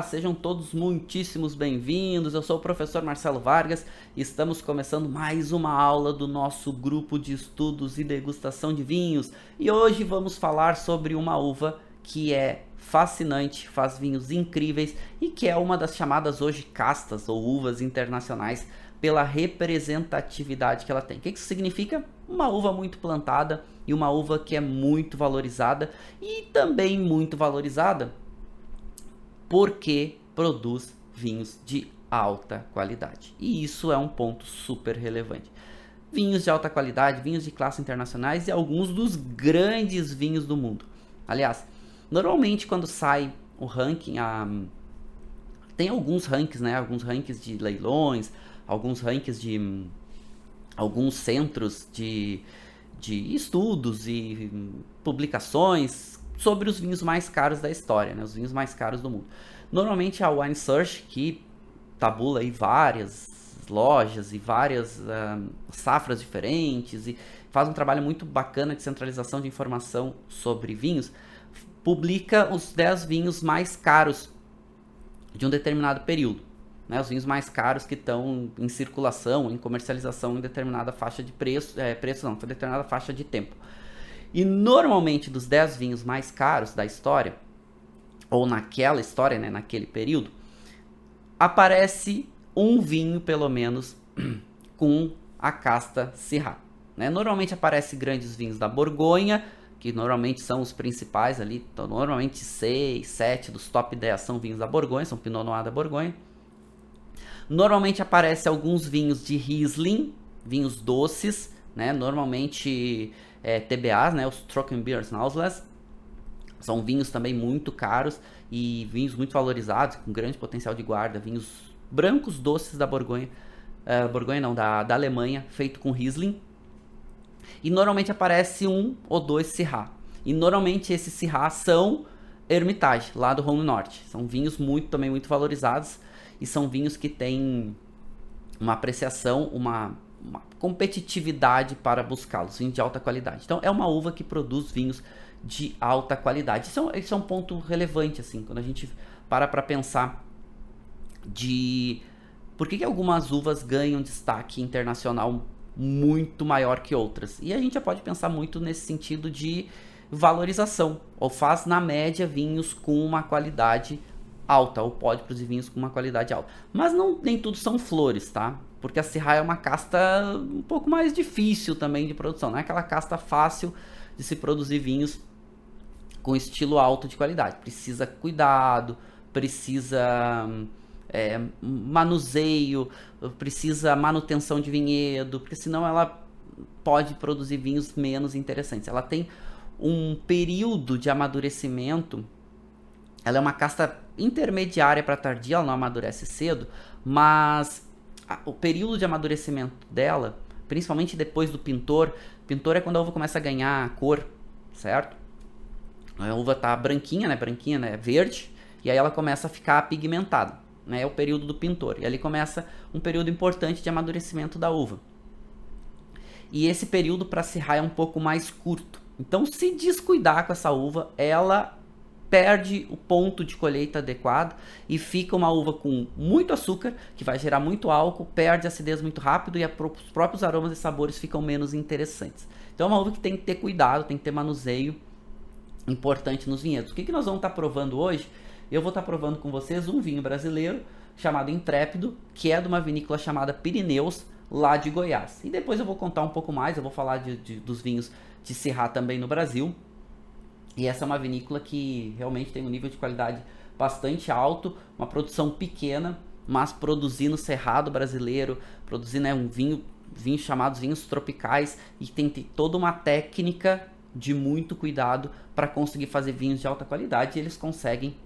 Olá, sejam todos muitíssimos bem-vindos. Eu sou o professor Marcelo Vargas e estamos começando mais uma aula do nosso grupo de estudos e degustação de vinhos. E hoje vamos falar sobre uma uva que é fascinante, faz vinhos incríveis e que é uma das chamadas hoje castas ou uvas internacionais pela representatividade que ela tem. O que isso significa? Uma uva muito plantada e uma uva que é muito valorizada e também muito valorizada porque produz vinhos de alta qualidade. E isso é um ponto super relevante. Vinhos de alta qualidade, vinhos de classe internacionais e alguns dos grandes vinhos do mundo. Aliás, normalmente quando sai o ranking, a... tem alguns rankings, né? Alguns rankings de leilões, alguns rankings de alguns centros de, de estudos e publicações sobre os vinhos mais caros da história, né? Os vinhos mais caros do mundo. Normalmente a Wine Search, que tabula aí várias lojas e várias uh, safras diferentes e faz um trabalho muito bacana de centralização de informação sobre vinhos, publica os 10 vinhos mais caros de um determinado período. Né, os vinhos mais caros que estão em circulação, em comercialização em determinada faixa de preço, é, preço não, determinada faixa de tempo. E normalmente dos 10 vinhos mais caros da história, ou naquela história, né, naquele período, aparece um vinho pelo menos com a casta Syrah. Né? Normalmente aparece grandes vinhos da Borgonha, que normalmente são os principais ali, então, normalmente 6, 7 dos top 10 são vinhos da Borgonha, são Pinot Noir da Borgonha. Normalmente aparece alguns vinhos de Riesling, vinhos doces, né? Normalmente é, TBAs, né, os Trockenbeers Nausless, são vinhos também muito caros e vinhos muito valorizados, com grande potencial de guarda, vinhos brancos doces da Borgonha, uh, Borgonha não, da, da Alemanha, feito com Riesling. E normalmente aparece um ou dois Syrah. E normalmente esses Syrah são Hermitage, lá do Rhône Norte. São vinhos muito também muito valorizados e são vinhos que têm uma apreciação, uma uma competitividade para buscá-los, vinhos de alta qualidade. Então é uma uva que produz vinhos de alta qualidade. Isso é, um, isso é um ponto relevante, assim, quando a gente para para pensar de por que, que algumas uvas ganham destaque internacional muito maior que outras. E a gente já pode pensar muito nesse sentido de valorização, ou faz na média vinhos com uma qualidade alta, ou pode produzir vinhos com uma qualidade alta. Mas não nem tudo são flores, tá? Porque a Syrah é uma casta um pouco mais difícil também de produção, não é aquela casta fácil de se produzir vinhos com estilo alto de qualidade. Precisa cuidado, precisa é, manuseio, precisa manutenção de vinhedo, porque senão ela pode produzir vinhos menos interessantes. Ela tem um período de amadurecimento, ela é uma casta intermediária para tardia, ela não amadurece cedo, mas a, o período de amadurecimento dela, principalmente depois do pintor, pintor é quando a uva começa a ganhar cor, certo? A uva tá branquinha, né? Branquinha, né? Verde. E aí ela começa a ficar pigmentada, né? É o período do pintor. E ali começa um período importante de amadurecimento da uva. E esse período para serrar é um pouco mais curto. Então, se descuidar com essa uva, ela perde o ponto de colheita adequado e fica uma uva com muito açúcar, que vai gerar muito álcool, perde acidez muito rápido e os próprios aromas e sabores ficam menos interessantes. Então é uma uva que tem que ter cuidado, tem que ter manuseio importante nos vinhedos. O que, que nós vamos estar tá provando hoje? Eu vou estar tá provando com vocês um vinho brasileiro chamado Intrépido, que é de uma vinícola chamada Pirineus, lá de Goiás. E depois eu vou contar um pouco mais, eu vou falar de, de, dos vinhos de Syrah também no Brasil. E essa é uma vinícola que realmente tem um nível de qualidade bastante alto, uma produção pequena, mas produzindo cerrado brasileiro, produzindo né, um vinho vinhos chamados vinhos tropicais e tem, tem toda uma técnica de muito cuidado para conseguir fazer vinhos de alta qualidade e eles conseguem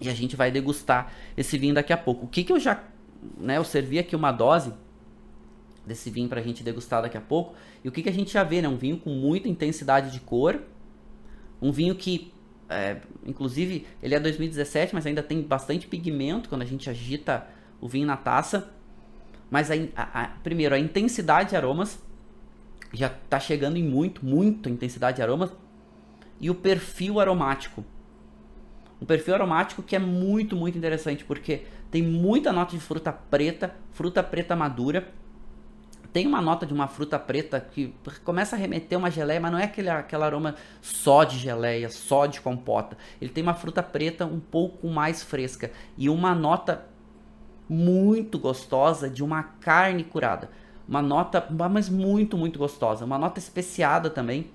e a gente vai degustar esse vinho daqui a pouco. O que, que eu já, né, eu servi aqui uma dose desse vinho para a gente degustar daqui a pouco. E o que, que a gente já vê, né? Um vinho com muita intensidade de cor. Um vinho que, é, inclusive, ele é 2017, mas ainda tem bastante pigmento quando a gente agita o vinho na taça. Mas, a, a, a, primeiro, a intensidade de aromas já está chegando em muito, muita intensidade de aromas. E o perfil aromático. Um perfil aromático que é muito, muito interessante, porque tem muita nota de fruta preta, fruta preta madura, tem uma nota de uma fruta preta que começa a remeter uma geleia, mas não é aquele, aquele aroma só de geleia, só de compota. Ele tem uma fruta preta um pouco mais fresca e uma nota muito gostosa de uma carne curada. Uma nota, mas muito, muito gostosa. Uma nota especiada também.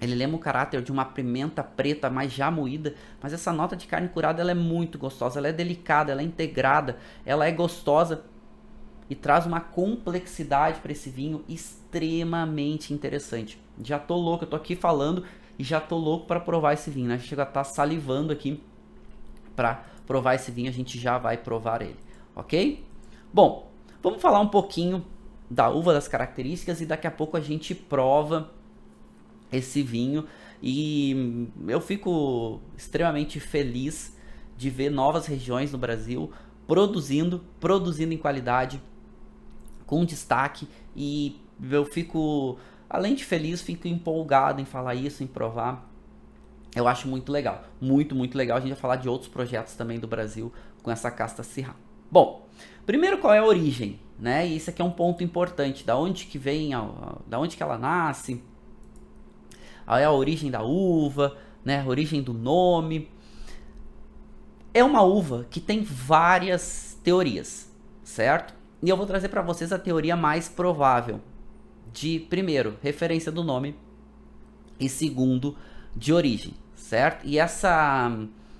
Ele lembra o caráter de uma pimenta preta mais já moída, mas essa nota de carne curada ela é muito gostosa, ela é delicada, ela é integrada, ela é gostosa e traz uma complexidade para esse vinho extremamente interessante. Já tô louco, eu tô aqui falando e já tô louco para provar esse vinho, né? A estar tá salivando aqui para provar esse vinho, a gente já vai provar ele, ok? Bom, vamos falar um pouquinho da uva, das características e daqui a pouco a gente prova esse vinho e eu fico extremamente feliz de ver novas regiões no Brasil produzindo, produzindo em qualidade, com destaque e eu fico, além de feliz, fico empolgado em falar isso, em provar. Eu acho muito legal, muito, muito legal. A gente vai falar de outros projetos também do Brasil com essa casta Syrah. Bom, primeiro qual é a origem, né? E isso aqui é um ponto importante, da onde que vem, a, da onde que ela nasce, é a origem da uva, né? A origem do nome. É uma uva que tem várias teorias, certo? E eu vou trazer para vocês a teoria mais provável de, primeiro, referência do nome e segundo, de origem, certo? E essa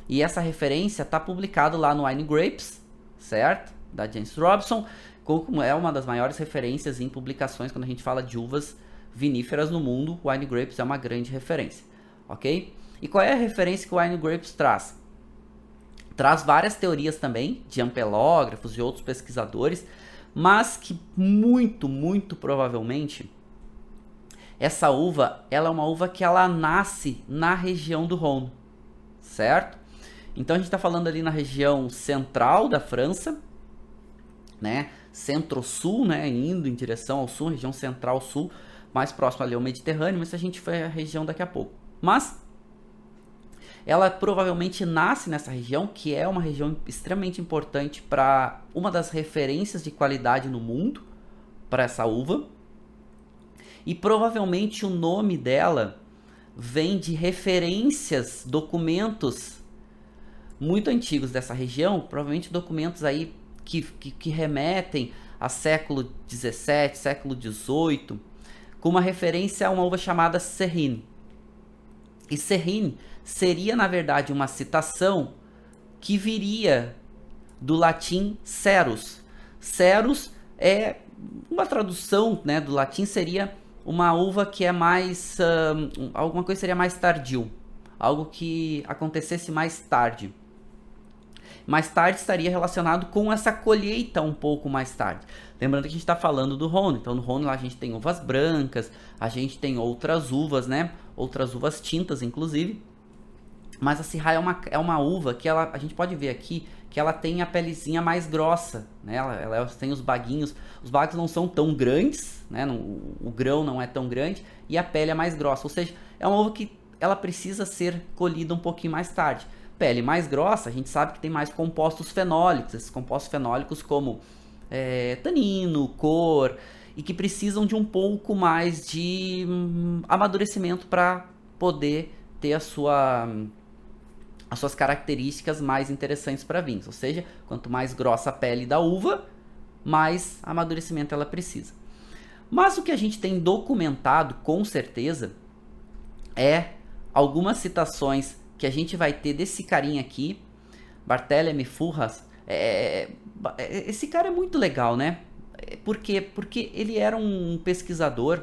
e essa referência está publicado lá no Wine Grapes, certo? Da James Robson, como é uma das maiores referências em publicações quando a gente fala de uvas viníferas no mundo, Wine Grapes é uma grande referência, ok? E qual é a referência que o Wine Grapes traz? Traz várias teorias também, de ampelógrafos e outros pesquisadores, mas que muito, muito provavelmente essa uva, ela é uma uva que ela nasce na região do Rhône, certo? Então a gente está falando ali na região central da França, né? Centro-sul, né? Indo em direção ao sul, região central-sul, mais próximo ali ao Mediterrâneo, mas a gente vai a região daqui a pouco. Mas ela provavelmente nasce nessa região, que é uma região extremamente importante para uma das referências de qualidade no mundo para essa uva. E provavelmente o nome dela vem de referências, documentos muito antigos dessa região, provavelmente documentos aí que, que, que remetem a século 17, século 18, com uma referência a uma uva chamada Serrine. E Serrine seria, na verdade, uma citação que viria do latim cerus. Cerus é uma tradução né, do latim seria uma uva que é mais. Uh, alguma coisa seria mais tardio. Algo que acontecesse mais tarde. Mais tarde estaria relacionado com essa colheita um pouco mais tarde. Lembrando que a gente está falando do Rhône. Então, no Rhône lá a gente tem uvas brancas, a gente tem outras uvas, né? Outras uvas tintas, inclusive. Mas a Syrah é uma, é uma uva que ela, a gente pode ver aqui que ela tem a pelezinha mais grossa, né? Ela, ela tem os baguinhos, os bagos não são tão grandes, né? Não, o, o, grão não é tão grande e a pele é mais grossa, ou seja, é uma uva que ela precisa ser colhida um pouquinho mais tarde. Pele mais grossa, a gente sabe que tem mais compostos fenólicos, esses compostos fenólicos como é, tanino, cor, e que precisam de um pouco mais de hum, amadurecimento para poder ter a sua as suas características mais interessantes para vinhos. Ou seja, quanto mais grossa a pele da uva, mais amadurecimento ela precisa. Mas o que a gente tem documentado com certeza é algumas citações que a gente vai ter desse carinha aqui, Barthélemy Furras. É, é, é, esse cara é muito legal, né? Por quê? Porque ele era um pesquisador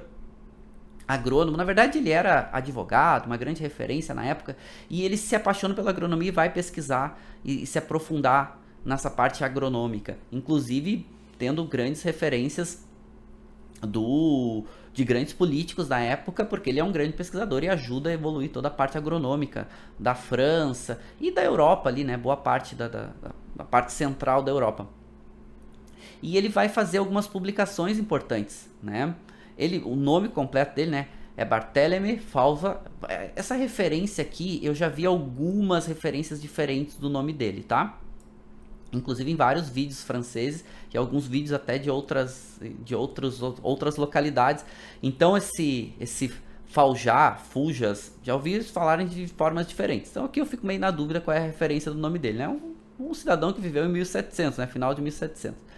agrônomo, na verdade ele era advogado, uma grande referência na época, e ele se apaixona pela agronomia e vai pesquisar e, e se aprofundar nessa parte agronômica, inclusive tendo grandes referências do de grandes políticos da época, porque ele é um grande pesquisador e ajuda a evoluir toda a parte agronômica da França e da Europa ali, né? Boa parte da, da, da parte central da Europa. E ele vai fazer algumas publicações importantes, né? Ele, o nome completo dele, né? É Barthélemy Falva. É, essa referência aqui, eu já vi algumas referências diferentes do nome dele, tá? Inclusive em vários vídeos franceses e alguns vídeos até de outras, de outros, outras localidades. Então esse, esse Faljá, Fujas, já ouvi eles falarem de formas diferentes. Então aqui eu fico meio na dúvida qual é a referência do nome dele, né? Um, um cidadão que viveu em 1700, né? Final de 1700.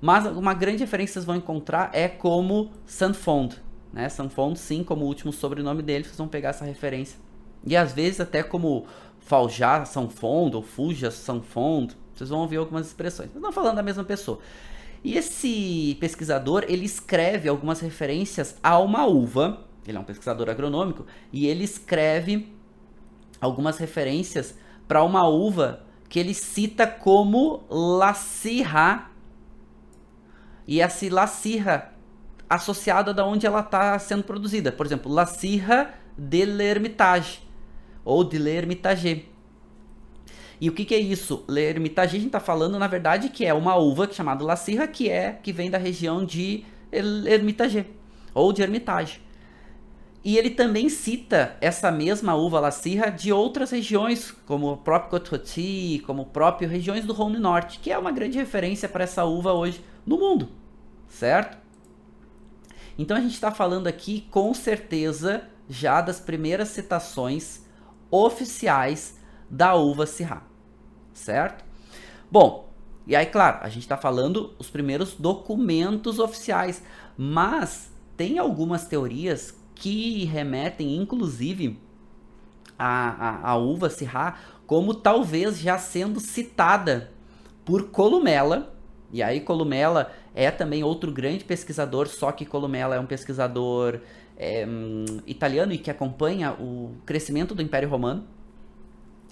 Mas uma grande referência que vocês vão encontrar é como Sanfond, né? Sanfond, sim, como o último sobrenome dele, vocês vão pegar essa referência. E às vezes até como Faljá Sanfond ou Fuja Sanfond, vocês vão ouvir algumas expressões. Mas não falando da mesma pessoa. E esse pesquisador, ele escreve algumas referências a uma uva, ele é um pesquisador agronômico, e ele escreve algumas referências para uma uva que ele cita como La Sirra e essa La Sirra associada da onde ela está sendo produzida. Por exemplo, La Sirra de l'Hermitage ou de l'Hermitage. E o que, que é isso? L'Hermitage a gente está falando, na verdade, que é uma uva chamada La Sirra, que é que vem da região de Hermitage ou de Hermitage. E ele também cita essa mesma uva La Sirra de outras regiões, como o próprio Cotroti, como o próprio regiões do Rhône Norte, que é uma grande referência para essa uva hoje no mundo, certo? Então a gente está falando aqui com certeza já das primeiras citações oficiais da uva Syrah, certo? Bom, e aí claro, a gente está falando os primeiros documentos oficiais, mas tem algumas teorias que remetem inclusive a, a, a uva Syrah como talvez já sendo citada por Columela e aí Columella é também outro grande pesquisador, só que Columella é um pesquisador é, italiano e que acompanha o crescimento do Império Romano.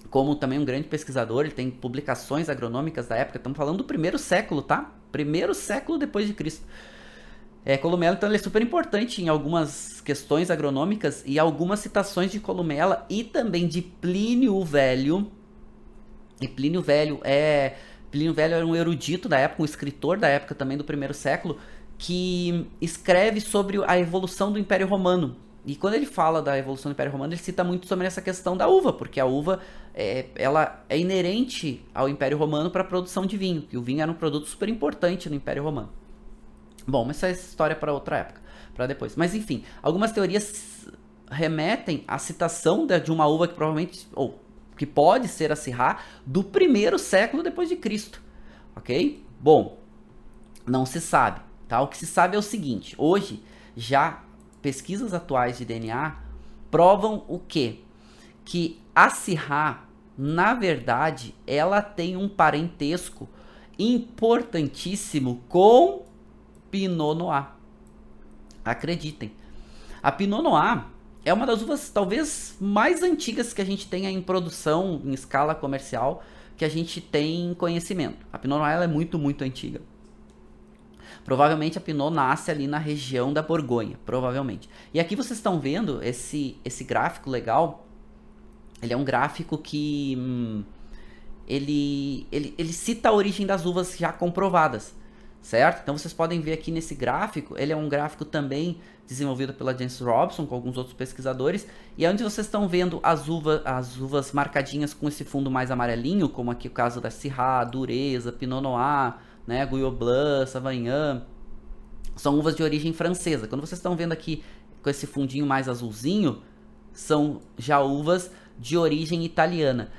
Como também um grande pesquisador, ele tem publicações agronômicas da época. Estamos falando do primeiro século, tá? Primeiro século depois de Cristo. É, Columella, então, ele é super importante em algumas questões agronômicas e algumas citações de Columella e também de Plínio o Velho. E Plínio Velho é Plínio Velho era um erudito da época, um escritor da época também do primeiro século, que escreve sobre a evolução do Império Romano. E quando ele fala da evolução do Império Romano, ele cita muito sobre essa questão da uva, porque a uva é, ela é inerente ao Império Romano para a produção de vinho, que o vinho era um produto super importante no Império Romano. Bom, mas essa é história para outra época, para depois. Mas enfim, algumas teorias remetem à citação de uma uva que provavelmente, ou que pode ser a Sirá do primeiro século depois de Cristo, ok? Bom, não se sabe, tá? O que se sabe é o seguinte: hoje já pesquisas atuais de DNA provam o quê? Que a Sirá, na verdade, ela tem um parentesco importantíssimo com Pinot Noir. Acreditem. A Pinot Noir é uma das uvas talvez mais antigas que a gente tenha em produção, em escala comercial, que a gente tem conhecimento. A Pinot Noir é muito, muito antiga. Provavelmente a Pinot nasce ali na região da Borgonha, provavelmente. E aqui vocês estão vendo esse, esse gráfico legal. Ele é um gráfico que hum, ele, ele, ele cita a origem das uvas já comprovadas certo? Então vocês podem ver aqui nesse gráfico, ele é um gráfico também desenvolvido pela James Robson com alguns outros pesquisadores, e é onde vocês estão vendo as uvas, as uvas marcadinhas com esse fundo mais amarelinho, como aqui o caso da Syrah, Dureza, Pinot Noir, né, Gouillot Blanc, Savagnin, são uvas de origem francesa. Quando vocês estão vendo aqui com esse fundinho mais azulzinho, são já uvas de origem italiana.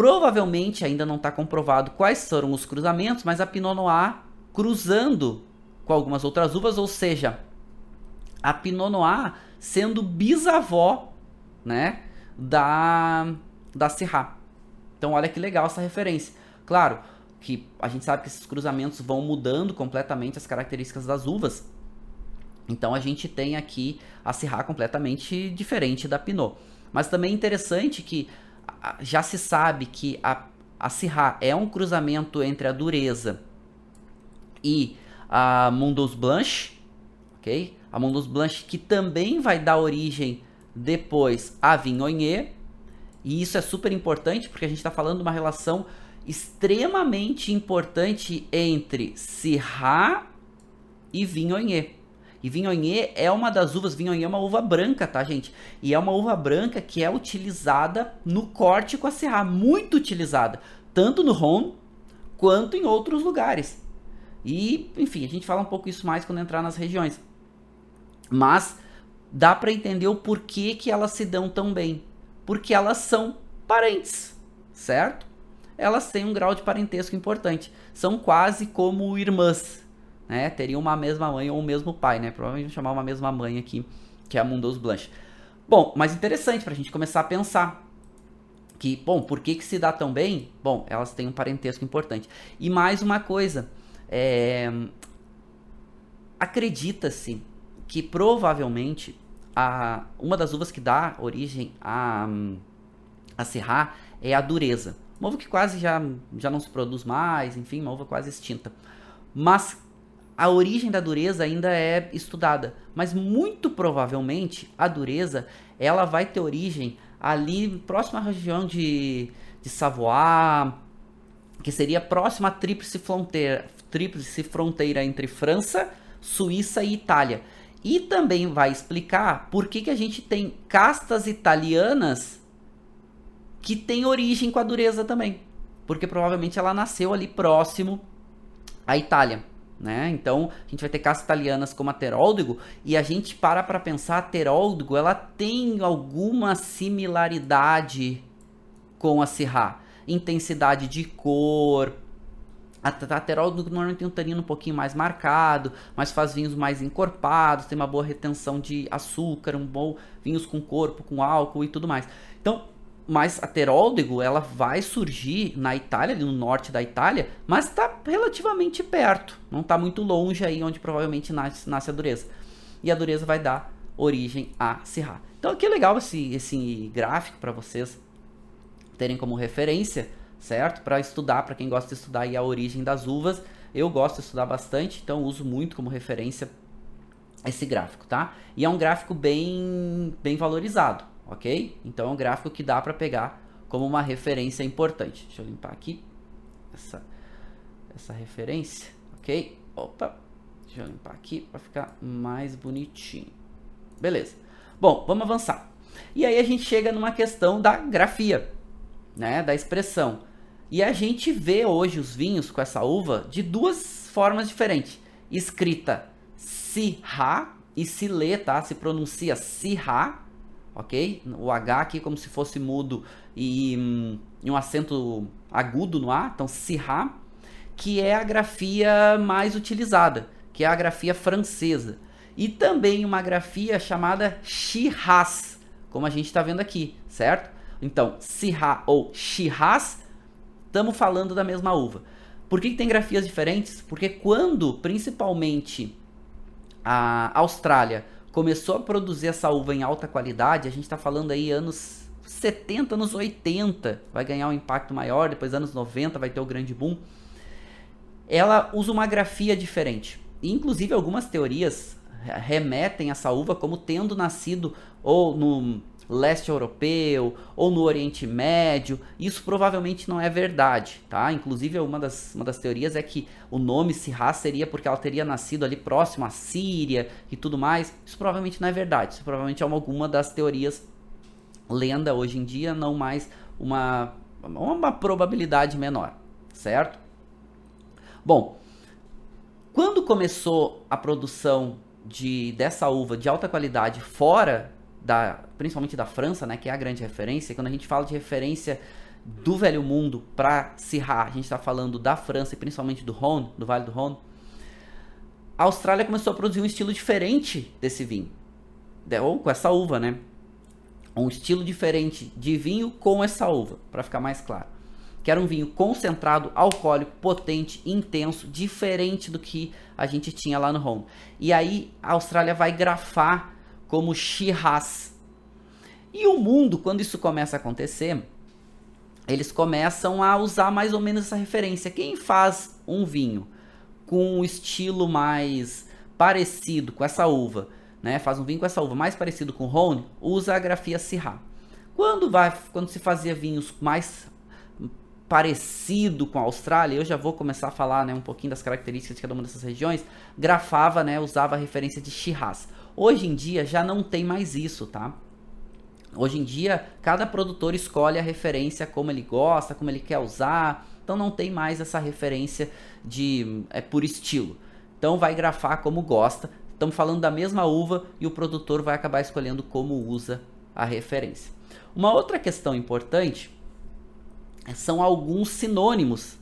Provavelmente ainda não está comprovado quais foram os cruzamentos, mas a Pinot Noir cruzando com algumas outras uvas, ou seja, a Pinot Noir sendo bisavó, né, da da Syrah. Então olha que legal essa referência. Claro, que a gente sabe que esses cruzamentos vão mudando completamente as características das uvas. Então a gente tem aqui a Syrah completamente diferente da Pinot. Mas também é interessante que já se sabe que a, a Syrah é um cruzamento entre a dureza e a Mundus Blanche, ok? A Mundus Blanche que também vai dar origem depois a Vignonier. E isso é super importante porque a gente está falando de uma relação extremamente importante entre Syrah e Vignonier. E Vignonier é uma das uvas, Vignonier é uma uva branca, tá, gente? E é uma uva branca que é utilizada no corte com a Syrah, muito utilizada, tanto no Rhône quanto em outros lugares. E, enfim, a gente fala um pouco isso mais quando entrar nas regiões. Mas dá para entender o porquê que elas se dão tão bem. Porque elas são parentes, certo? Elas têm um grau de parentesco importante. São quase como irmãs, né? Teriam uma mesma mãe ou o mesmo pai, né? Provavelmente vamos chamar uma mesma mãe aqui, que é a Mundus Blanche. Bom, mas interessante para a gente começar a pensar que, bom, por que que se dá tão bem? Bom, elas têm um parentesco importante. E mais uma coisa, é... acredita-se que provavelmente a, uma das uvas que dá origem a, a Syrah é a dureza. Uma uva que quase já, já não se produz mais, enfim, uma uva quase extinta. Mas a origem da dureza ainda é estudada, mas muito provavelmente a dureza ela vai ter origem ali próxima à região de, de Savoie, que seria próxima à tríplice fronteira, tríplice fronteira entre França, Suíça e Itália. E também vai explicar por que, que a gente tem castas italianas que têm origem com a dureza também. Porque provavelmente ela nasceu ali próximo à Itália. Né? Então, a gente vai ter castas italianas como a Teróldego e a gente para para pensar, a Teróldego, ela tem alguma similaridade com a Syrah. Intensidade de cor, a Taterol normalmente tem um tanino um pouquinho mais marcado, mas faz vinhos mais encorpados, tem uma boa retenção de açúcar, um bom vinhos com corpo, com álcool e tudo mais. Então, mas a Teróldego, ela vai surgir na Itália, no norte da Itália, mas está relativamente perto, não está muito longe aí onde provavelmente nasce, nasce, a dureza. E a dureza vai dar origem a Syrah. Então é legal esse, esse gráfico para vocês terem como referência certo? Para estudar, para quem gosta de estudar a origem das uvas, eu gosto de estudar bastante, então uso muito como referência esse gráfico, tá? E é um gráfico bem, bem valorizado, ok? Então é um gráfico que dá para pegar como uma referência importante. Deixa eu limpar aqui essa, essa referência, ok? Opa, deixa eu limpar aqui para ficar mais bonitinho. Beleza. Bom, vamos avançar. E aí a gente chega numa questão da grafia, né? Da expressão. E a gente vê hoje os vinhos com essa uva de duas formas diferentes. Escrita Sirá e se lê, tá? Se pronuncia Sirá, ok? O H aqui como se fosse mudo e, um acento agudo no A, então Sirá, que é a grafia mais utilizada, que é a grafia francesa. E também uma grafia chamada Shiraz, como a gente está vendo aqui, certo? Então, Sirá ou Shiraz estamos falando da mesma uva. Por que, que tem grafias diferentes? Porque quando, principalmente, a Austrália começou a produzir essa uva em alta qualidade, a gente está falando aí anos 70, anos 80, vai ganhar um impacto maior, depois anos 90 vai ter o grande boom. Ela usa uma grafia diferente. Inclusive, algumas teorias remetem essa uva como tendo nascido ou no leste europeu ou no Oriente Médio. Isso provavelmente não é verdade, tá? Inclusive, uma das, uma das teorias é que o nome Sirá seria porque ela teria nascido ali próximo à Síria e tudo mais. Isso provavelmente não é verdade. Isso provavelmente é uma, alguma das teorias lenda hoje em dia, não mais uma, uma probabilidade menor, certo? Bom, quando começou a produção de dessa uva de alta qualidade fora da, principalmente da França, né, que é a grande referência, quando a gente fala de referência do Velho Mundo para Syrah, a gente está falando da França e principalmente do Rhône, do Vale do Rhône, a Austrália começou a produzir um estilo diferente desse vinho, ou com essa uva, né? Um estilo diferente de vinho com essa uva, para ficar mais claro. que era um vinho concentrado, alcoólico, potente, intenso, diferente do que a gente tinha lá no Rhône. E aí a Austrália vai grafar como Shiraz. E o mundo, quando isso começa a acontecer, eles começam a usar mais ou menos essa referência. Quem faz um vinho com um estilo mais parecido com essa uva, né? Faz um vinho com essa uva mais parecido com o Rhône, usa a grafia Syrah. Quando vai, quando se fazia vinhos mais parecido com a Austrália, eu já vou começar a falar, né, um pouquinho das características de cada uma dessas regiões, grafava, né, usava a referência de Shiraz. Hoje em dia já não tem mais isso, tá? Hoje em dia, cada produtor escolhe a referência como ele gosta, como ele quer usar. Então não tem mais essa referência de é por estilo. Então vai grafar como gosta. Estamos falando da mesma uva e o produtor vai acabar escolhendo como usa a referência. Uma outra questão importante são alguns sinônimos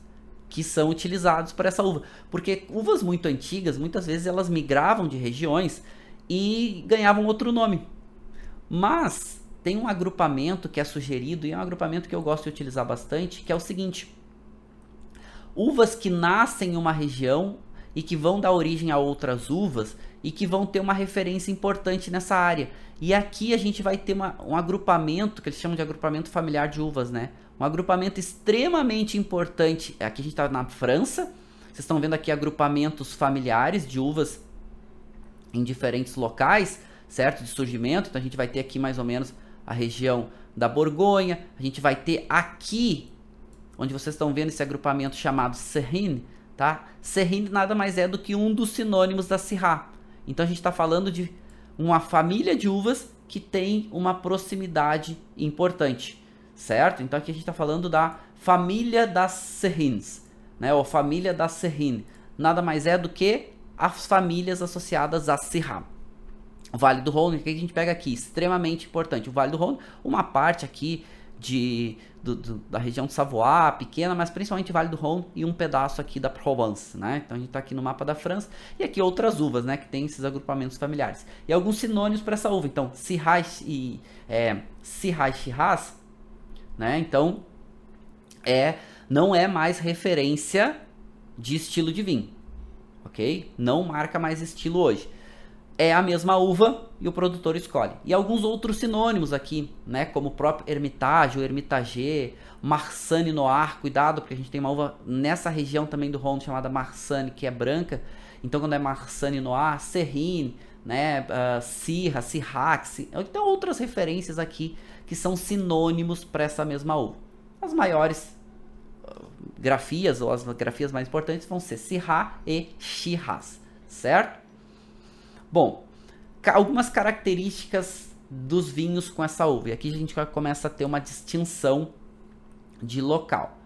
que são utilizados para essa uva, porque uvas muito antigas, muitas vezes elas migravam de regiões e ganhavam outro nome. Mas tem um agrupamento que é sugerido e é um agrupamento que eu gosto de utilizar bastante, que é o seguinte: uvas que nascem em uma região e que vão dar origem a outras uvas e que vão ter uma referência importante nessa área. E aqui a gente vai ter uma, um agrupamento, que eles chamam de agrupamento familiar de uvas, né? Um agrupamento extremamente importante. Aqui a gente está na França. Vocês estão vendo aqui agrupamentos familiares de uvas em diferentes locais, certo? De surgimento. Então a gente vai ter aqui mais ou menos a região da Borgonha. A gente vai ter aqui, onde vocês estão vendo esse agrupamento chamado Serrine, tá? Serrine nada mais é do que um dos sinônimos da Syrah. Então a gente está falando de uma família de uvas que tem uma proximidade importante, certo? Então aqui a gente está falando da família das Serrines, né? Ou família da Serrine. Nada mais é do que as famílias associadas a. O Vale do Rhône, que a gente pega aqui, extremamente importante. O Vale do Rhône, uma parte aqui de, do, do, da região de Savoie, pequena, mas principalmente Vale do Rhône e um pedaço aqui da Provence, né? Então a gente está aqui no mapa da França e aqui outras uvas, né? Que tem esses agrupamentos familiares. E alguns sinônimos para essa uva. Então, Syrah e é, Syrah né? Então, é, não é mais referência de estilo de vinho, ok? Não marca mais estilo hoje é a mesma uva e o produtor escolhe. E alguns outros sinônimos aqui, né, como o próprio Hermitage, o Hermitage, Marsanne Noir, cuidado, porque a gente tem uma uva nessa região também do Rhône chamada Marsanne, que é branca. Então quando é Marsanne Noir, Serrine, né, uh, Syrah, Syrah, então outras referências aqui que são sinônimos para essa mesma uva. As maiores grafias ou as grafias mais importantes vão ser Syrah e Shiraz, certo? Bom, algumas características dos vinhos com essa uva. E aqui a gente começa a ter uma distinção de local.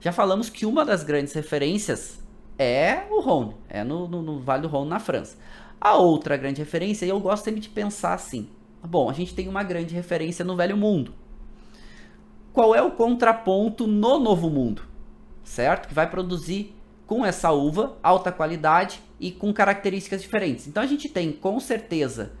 Já falamos que uma das grandes referências é o Rhône, é no, no, no Vale do Rhône, na França. A outra grande referência, e eu gosto sempre de pensar assim: bom, a gente tem uma grande referência no Velho Mundo. Qual é o contraponto no Novo Mundo? Certo? Que vai produzir com essa uva, alta qualidade e com características diferentes. Então a gente tem com certeza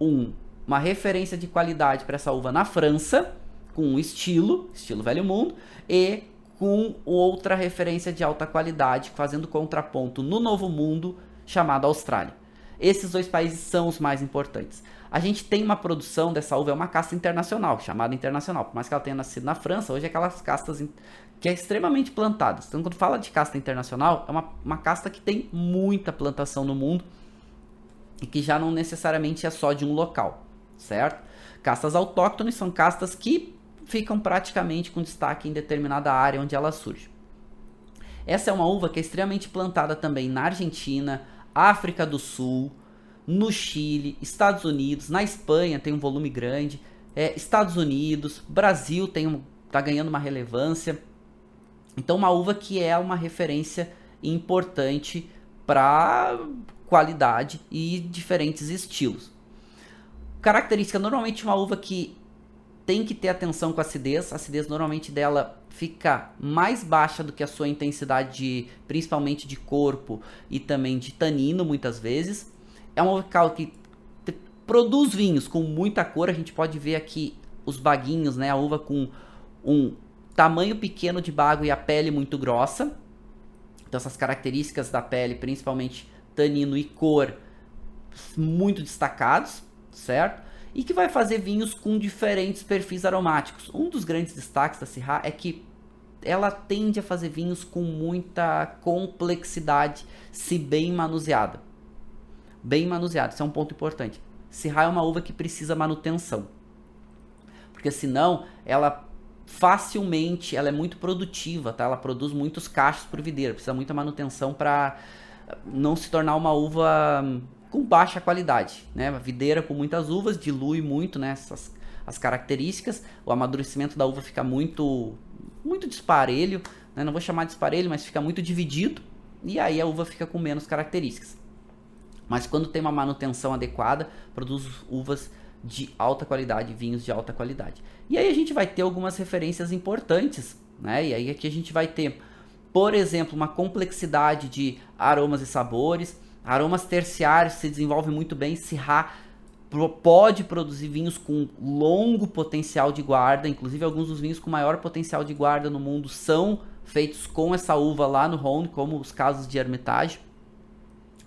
um, uma referência de qualidade para essa uva na França, com um estilo, estilo velho mundo, e com outra referência de alta qualidade, fazendo contraponto no novo mundo, chamado Austrália. Esses dois países são os mais importantes. A gente tem uma produção dessa uva, é uma casta internacional, chamada internacional. Por mais que ela tenha nascido na França, hoje é aquelas castas que é extremamente plantada. Então, quando fala de casta internacional, é uma, uma casta que tem muita plantação no mundo e que já não necessariamente é só de um local, certo? Castas autóctones são castas que ficam praticamente com destaque em determinada área onde ela surge. Essa é uma uva que é extremamente plantada também na Argentina, África do Sul, no Chile, Estados Unidos, na Espanha tem um volume grande, é, Estados Unidos, Brasil tem um, tá ganhando uma relevância, então, uma uva que é uma referência importante para qualidade e diferentes estilos. Característica normalmente uma uva que tem que ter atenção com a acidez. A acidez normalmente dela fica mais baixa do que a sua intensidade, de, principalmente de corpo e também de tanino, muitas vezes. É uma uva que produz vinhos com muita cor. A gente pode ver aqui os baguinhos, né? A uva com um tamanho pequeno de bago e a pele muito grossa. Então essas características da pele, principalmente tanino e cor, muito destacados, certo? E que vai fazer vinhos com diferentes perfis aromáticos. Um dos grandes destaques da Syrah é que ela tende a fazer vinhos com muita complexidade, se bem manuseada. Bem manuseada, isso é um ponto importante. Syrah é uma uva que precisa manutenção. Porque senão ela facilmente, ela é muito produtiva, tá? Ela produz muitos cachos por videira, precisa muita manutenção para não se tornar uma uva com baixa qualidade, né? A videira com muitas uvas dilui muito, né, essas, as características, o amadurecimento da uva fica muito muito disparelho, né? Não vou chamar de disparelho, mas fica muito dividido e aí a uva fica com menos características. Mas quando tem uma manutenção adequada, produz uvas de alta qualidade, vinhos de alta qualidade. E aí a gente vai ter algumas referências importantes, né? E aí aqui a gente vai ter, por exemplo, uma complexidade de aromas e sabores, Aromas terciários se desenvolvem muito bem. Syrah pode produzir vinhos com longo potencial de guarda. Inclusive, alguns dos vinhos com maior potencial de guarda no mundo são feitos com essa uva lá no Rhône, como os casos de Hermitage,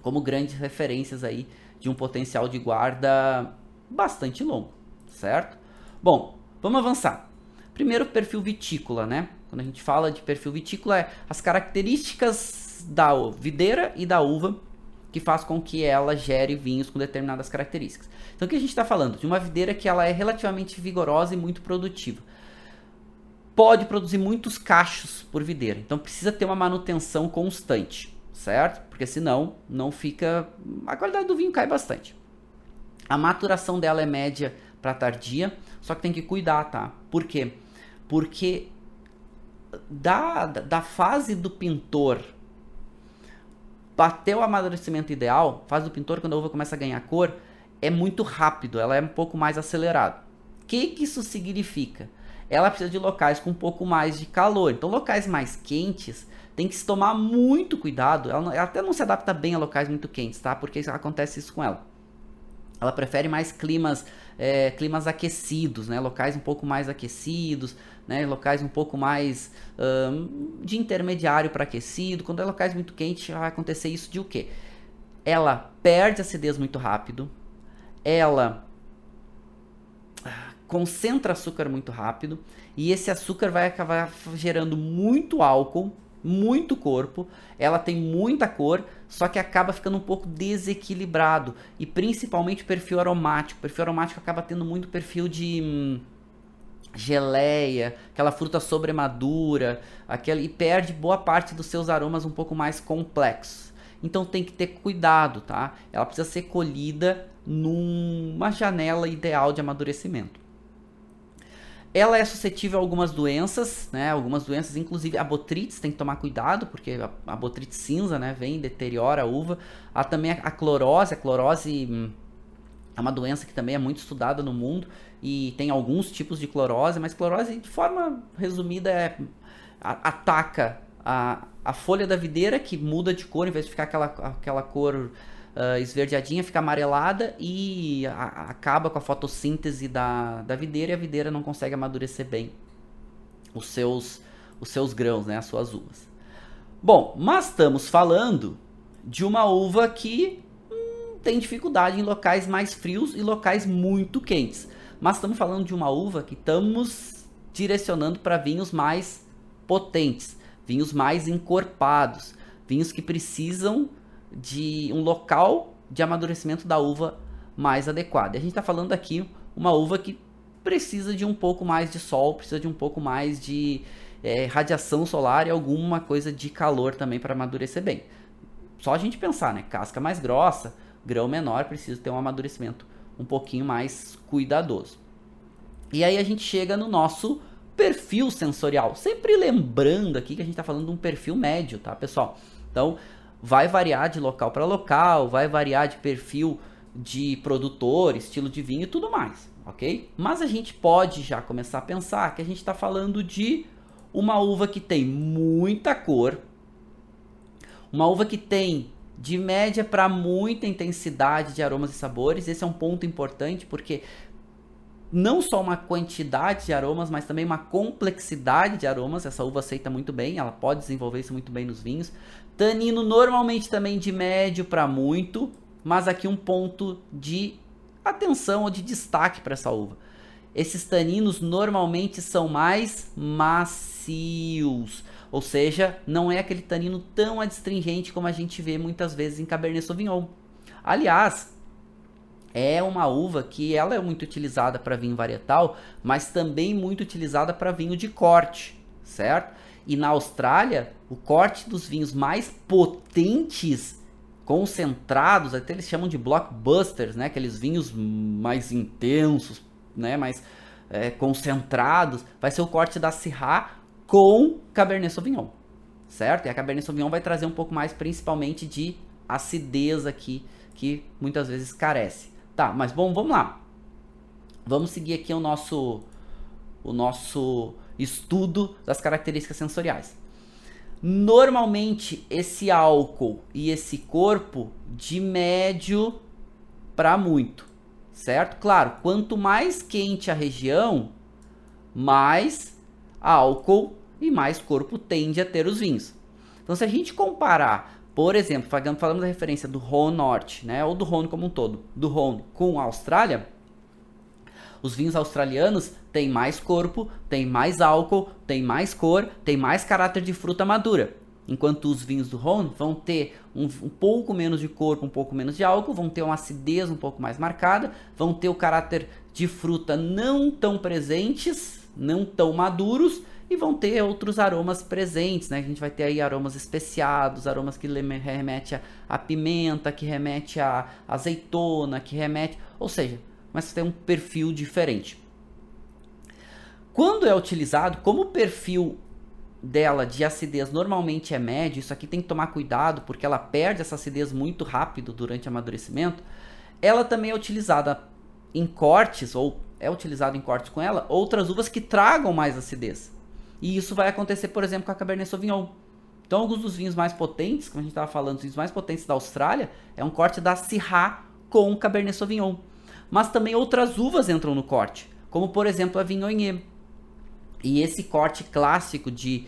como grandes referências aí de um potencial de guarda bastante longo, certo? Bom, vamos avançar. Primeiro, perfil vitícola, né? Quando a gente fala de perfil vitícola, é as características da videira e da uva que faz com que ela gere vinhos com determinadas características. Então o que a gente está falando? De uma videira que ela é relativamente vigorosa e muito produtiva. Pode produzir muitos cachos por videira, então precisa ter uma manutenção constante, certo? Porque senão não fica. A qualidade do vinho cai bastante. A maturação dela é média para tardia, só que tem que cuidar, tá? Por quê? Porque da, da fase do pintor bateu o amadurecimento ideal, faz do pintor quando a uva começa a ganhar cor, é muito rápido, ela é um pouco mais acelerada. O que, que isso significa? Ela precisa de locais com um pouco mais de calor. Então, locais mais quentes tem que se tomar muito cuidado. Ela, ela até não se adapta bem a locais muito quentes, tá? Porque acontece isso com ela. Ela prefere mais climas, é, climas aquecidos, né? Locais um pouco mais aquecidos, né? Locais um pouco mais um, de intermediário para aquecido. Quando é locais muito quentes, vai acontecer isso de o quê? Ela perde acidez muito rápido. Ela ah, concentra açúcar muito rápido e esse açúcar vai acabar gerando muito álcool muito corpo, ela tem muita cor, só que acaba ficando um pouco desequilibrado e principalmente perfil aromático. O perfil aromático acaba tendo muito perfil de hum, geleia, aquela fruta sobremadura, aquela e perde boa parte dos seus aromas um pouco mais complexos. Então tem que ter cuidado, tá? Ela precisa ser colhida numa janela ideal de amadurecimento. Ela é suscetível a algumas doenças, né? Algumas doenças, inclusive a botrites, tem que tomar cuidado, porque a, a cinza, né? Vem, deteriora a uva. Há também a, a clorose, a clorose hum, é uma doença que também é muito estudada no mundo e tem alguns tipos de clorose, mas clorose, de forma resumida, é, a, ataca a, a folha da videira que muda de cor, em vez de ficar aquela, aquela cor uh, esverdeadinha, fica amarelada e a, acaba com a fotossíntese da, da videira e a videira não consegue amadurecer bem os seus, os seus grãos, né, as suas uvas. Bom, mas estamos falando de uma uva que hum, tem dificuldade em locais mais frios e locais muito quentes. Mas estamos falando de uma uva que estamos direcionando para vinhos mais potentes, vinhos mais encorpados, vinhos que precisam de um local de amadurecimento da uva mais adequado. A gente está falando aqui uma uva que precisa de um pouco mais de sol, precisa de um pouco mais de é, radiação solar e alguma coisa de calor também para amadurecer bem. Só a gente pensar, né? Casca mais grossa, grão menor, precisa ter um amadurecimento um pouquinho mais cuidadoso. E aí a gente chega no nosso perfil sensorial. Sempre lembrando aqui que a gente está falando de um perfil médio, tá, pessoal? Então, vai variar de local para local, vai variar de perfil de produtor, estilo de vinho e tudo mais, ok? Mas a gente pode já começar a pensar que a gente está falando de uma uva que tem muita cor, uma uva que tem de média para muita intensidade de aromas e sabores. Esse é um ponto importante porque não só uma quantidade de aromas, mas também uma complexidade de aromas. Essa uva aceita muito bem, ela pode desenvolver isso muito bem nos vinhos. Tanino normalmente também de médio para muito, mas aqui um ponto de atenção ou de destaque para essa uva. Esses taninos normalmente são mais macios, ou seja, não é aquele tanino tão adstringente como a gente vê muitas vezes em Cabernet Sauvignon. Aliás, é uma uva que ela é muito utilizada para vinho varietal, mas também muito utilizada para vinho de corte, certo? E na Austrália, o corte dos vinhos mais potentes, concentrados, até eles chamam de blockbusters, né? Aqueles vinhos mais intensos, né? Mais é, concentrados, vai ser o corte da Syrah com Cabernet Sauvignon, certo? E a Cabernet Sauvignon vai trazer um pouco mais, principalmente de acidez aqui, que muitas vezes carece. Tá, mas bom, vamos lá. Vamos seguir aqui o nosso o nosso estudo das características sensoriais. Normalmente esse álcool e esse corpo de médio para muito, certo? Claro, quanto mais quente a região, mais álcool e mais corpo tende a ter os vinhos. Então, se a gente comparar por exemplo, falando da referência do Rhône Norte, né, ou do Rhône como um todo, do Rhône com a Austrália, os vinhos australianos têm mais corpo, têm mais álcool, têm mais cor, têm mais caráter de fruta madura. Enquanto os vinhos do Rhône vão ter um, um, pouco menos de corpo, um pouco menos de álcool, vão ter uma acidez um pouco mais marcada, vão ter o caráter de fruta não tão presentes, não tão maduros, e vão ter outros aromas presentes, né? A gente vai ter aí aromas especiados, aromas que remete a, a pimenta, que remete a azeitona, que remete, ou seja, mas tem um perfil diferente. Quando é utilizado, como o perfil dela de acidez normalmente é médio, isso aqui tem que tomar cuidado porque ela perde essa acidez muito rápido durante o amadurecimento. Ela também é utilizada em cortes ou é utilizado em cortes com ela outras uvas que tragam mais acidez. E isso vai acontecer, por exemplo, com a Cabernet Sauvignon. Então, alguns dos vinhos mais potentes, como a gente estava falando, os vinhos mais potentes da Austrália, é um corte da Syrah com Cabernet Sauvignon. Mas também outras uvas entram no corte, como por exemplo a Viognier. E esse corte clássico de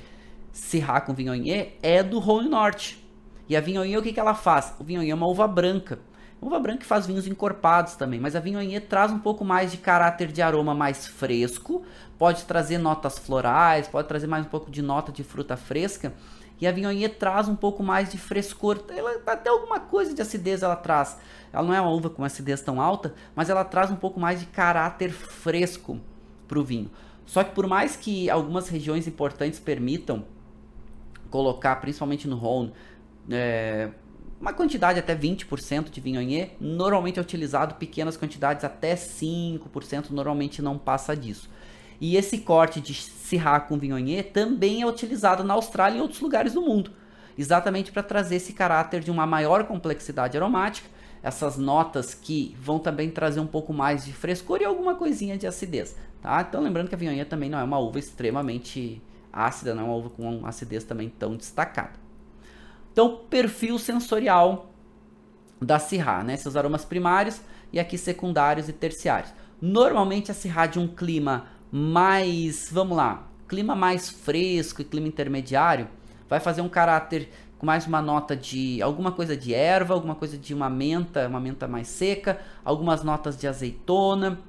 Syrah com Viognier é do Rhône Norte. E a Viognier, o que, que ela faz? O Viognier é uma uva branca. Uva branca faz vinhos encorpados também, mas a Viognier traz um pouco mais de caráter de aroma mais fresco, pode trazer notas florais, pode trazer mais um pouco de nota de fruta fresca, e a Viognier traz um pouco mais de frescor, ela até alguma coisa de acidez ela traz. Ela não é uma uva com acidez tão alta, mas ela traz um pouco mais de caráter fresco para o vinho. Só que por mais que algumas regiões importantes permitam colocar, principalmente no Rhône, é, uma quantidade até 20% de Viognier, normalmente é utilizado pequenas quantidades até 5%, normalmente não passa disso. E esse corte de Syrah com Viognier também é utilizado na Austrália e em outros lugares do mundo, exatamente para trazer esse caráter de uma maior complexidade aromática, essas notas que vão também trazer um pouco mais de frescor e alguma coisinha de acidez, tá? Então lembrando que a Viognier também não é uma uva extremamente ácida, não é uma uva com acidez também tão destacada. Então, perfil sensorial da Syrah, né? Seus aromas primários e aqui secundários e terciários. Normalmente a Syrah de um clima mais, vamos lá, clima mais fresco e clima intermediário, vai fazer um caráter com mais uma nota de alguma coisa de erva, alguma coisa de uma menta, uma menta mais seca, algumas notas de azeitona,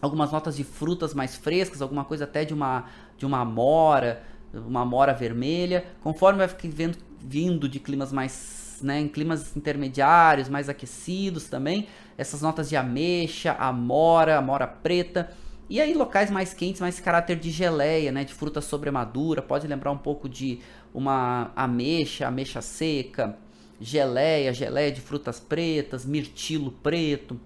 algumas notas de frutas mais frescas, alguma coisa até de uma de uma amora, uma amora vermelha. Conforme vai vendo vindo de climas mais, né, em climas intermediários, mais aquecidos também, essas notas de ameixa, amora, amora preta, e aí locais mais quentes, mais caráter de geleia, né, de fruta sobremadura, pode lembrar um pouco de uma ameixa, ameixa seca, geleia, geleia de frutas pretas, mirtilo preto,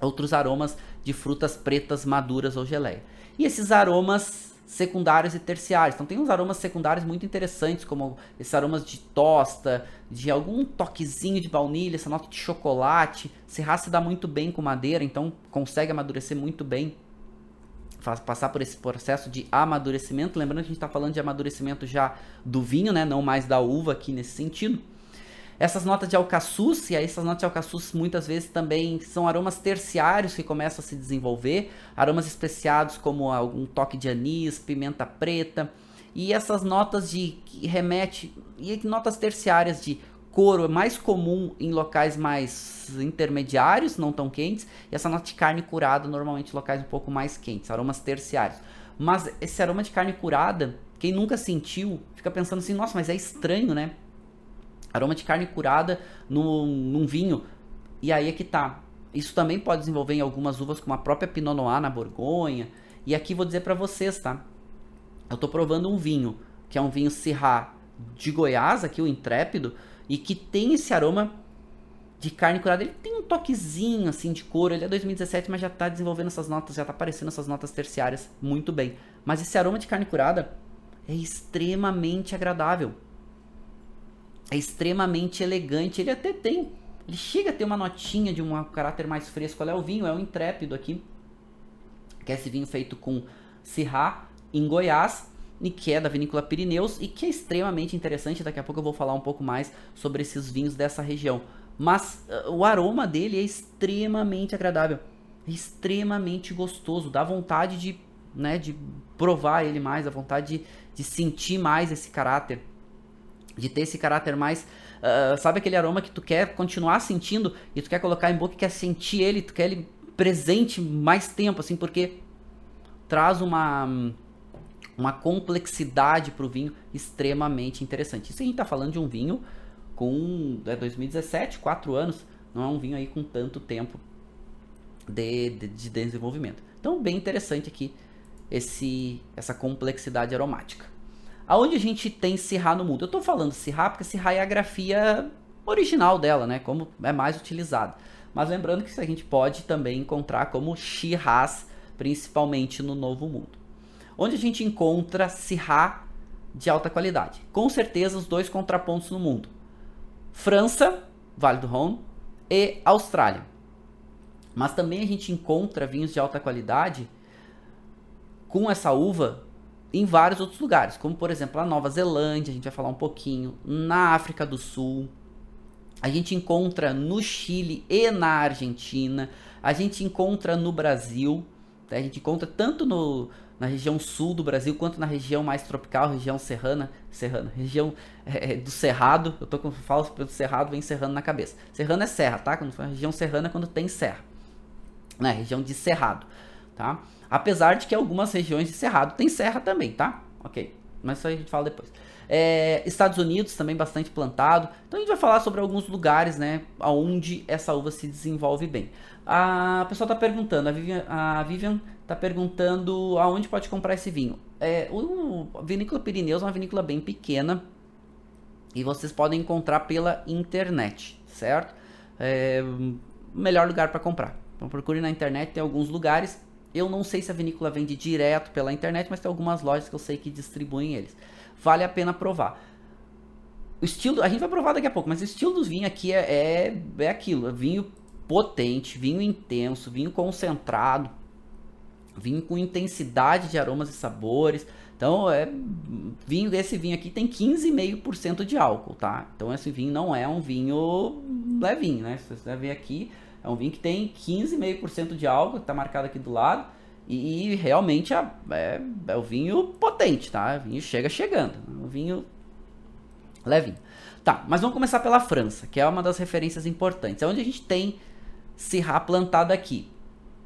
outros aromas de frutas pretas maduras ou geleia. E esses aromas secundários e terciários. Então tem uns aromas secundários muito interessantes, como esses aromas de tosta, de algum toquezinho de baunilha, essa nota de chocolate. Serra se dá muito bem com madeira, então consegue amadurecer muito bem. Passar por esse processo de amadurecimento. Lembrando que a gente está falando de amadurecimento já do vinho, né? não mais da uva aqui nesse sentido. Essas notas de alcaçuz, e aí essas notas de alcaçuz muitas vezes também são aromas terciários que começam a se desenvolver, aromas especiados como algum toque de anis, pimenta preta, e essas notas de que remete e notas terciárias de couro é mais comum em locais mais intermediários, não tão quentes, e essa nota de carne curada normalmente em locais um pouco mais quentes, aromas terciários. Mas esse aroma de carne curada, quem nunca sentiu, fica pensando assim, nossa, mas é estranho, né? Aroma de carne curada num, num vinho. E aí é que tá. Isso também pode desenvolver em algumas uvas, como a própria Pinot Noir na Borgonha. E aqui vou dizer para vocês, tá? Eu tô provando um vinho, que é um vinho Syrah de Goiás, aqui o Intrépido, e que tem esse aroma de carne curada. Ele tem um toquezinho assim de couro. Ele é 2017, mas já tá desenvolvendo essas notas, já tá aparecendo essas notas terciárias muito bem. Mas esse aroma de carne curada é extremamente agradável. É extremamente elegante. Ele até tem, ele chega a ter uma notinha de um caráter mais fresco. Olha é o vinho, é o Intrépido aqui. Que é esse vinho feito com Syrah em Goiás que é da vinícola Pirineus e que é extremamente interessante. Daqui a pouco eu vou falar um pouco mais sobre esses vinhos dessa região. Mas uh, o aroma dele é extremamente agradável, extremamente gostoso, dá vontade de, né, de provar ele mais, dá vontade de, de sentir mais esse caráter, de ter esse caráter mais, uh, sabe aquele aroma que tu quer continuar sentindo e tu quer colocar em boca e quer sentir ele, tu quer ele presente mais tempo, assim, porque traz uma uma complexidade para o vinho extremamente interessante. Isso a gente está falando de um vinho com é 2017, 4 anos, não é um vinho aí com tanto tempo de, de, de desenvolvimento. Então, bem interessante aqui esse, essa complexidade aromática. Aonde a gente tem Syrah no mundo? Eu estou falando Syrah porque Syrah é a grafia original dela, né? Como é mais utilizada. Mas lembrando que isso a gente pode também encontrar como Shiraz, principalmente no Novo Mundo. Onde a gente encontra Syrah de alta qualidade? Com certeza os dois contrapontos no mundo. França, Vale do Rhône e Austrália. Mas também a gente encontra vinhos de alta qualidade com essa uva em vários outros lugares, como por exemplo a Nova Zelândia, a gente vai falar um pouquinho, na África do Sul, a gente encontra no Chile e na Argentina, a gente encontra no Brasil, tá? a gente encontra tanto no, na região sul do Brasil, quanto na região mais tropical, região serrana, serrana, região é, é do Cerrado. Eu tô com falo pelo Cerrado, vem Serrano na cabeça. Serrano é serra, tá? Quando região serrana é quando tem serra. Né? Região de Cerrado, tá? Apesar de que algumas regiões de Cerrado tem serra também, tá? Ok, mas isso aí a gente fala depois. É, Estados Unidos também bastante plantado. Então a gente vai falar sobre alguns lugares, né, onde essa uva se desenvolve bem. A pessoa está perguntando, a Vivian, a Vivian tá perguntando aonde pode comprar esse vinho. É, o, Vinícola Pirineus é uma vinícola bem pequena e vocês podem encontrar pela internet, certo? É melhor lugar para comprar. Então procure na internet, tem alguns lugares. Eu não sei se a vinícola vende direto pela internet, mas tem algumas lojas que eu sei que distribuem eles. Vale a pena provar. O estilo, a gente vai provar daqui a pouco, mas o estilo dos vinhos aqui é, é, é aquilo: é vinho potente, vinho intenso, vinho concentrado, vinho com intensidade de aromas e sabores. Então, é vinho, esse vinho aqui tem 15,5% de álcool, tá? Então, esse vinho não é um vinho levinho, né? Você ver aqui, é um vinho que tem 15,5% de álcool, que tá marcado aqui do lado. E realmente é, é, é o vinho potente, tá? O vinho chega chegando. O vinho levinho. Tá, mas vamos começar pela França, que é uma das referências importantes. É onde a gente tem Syrah plantado aqui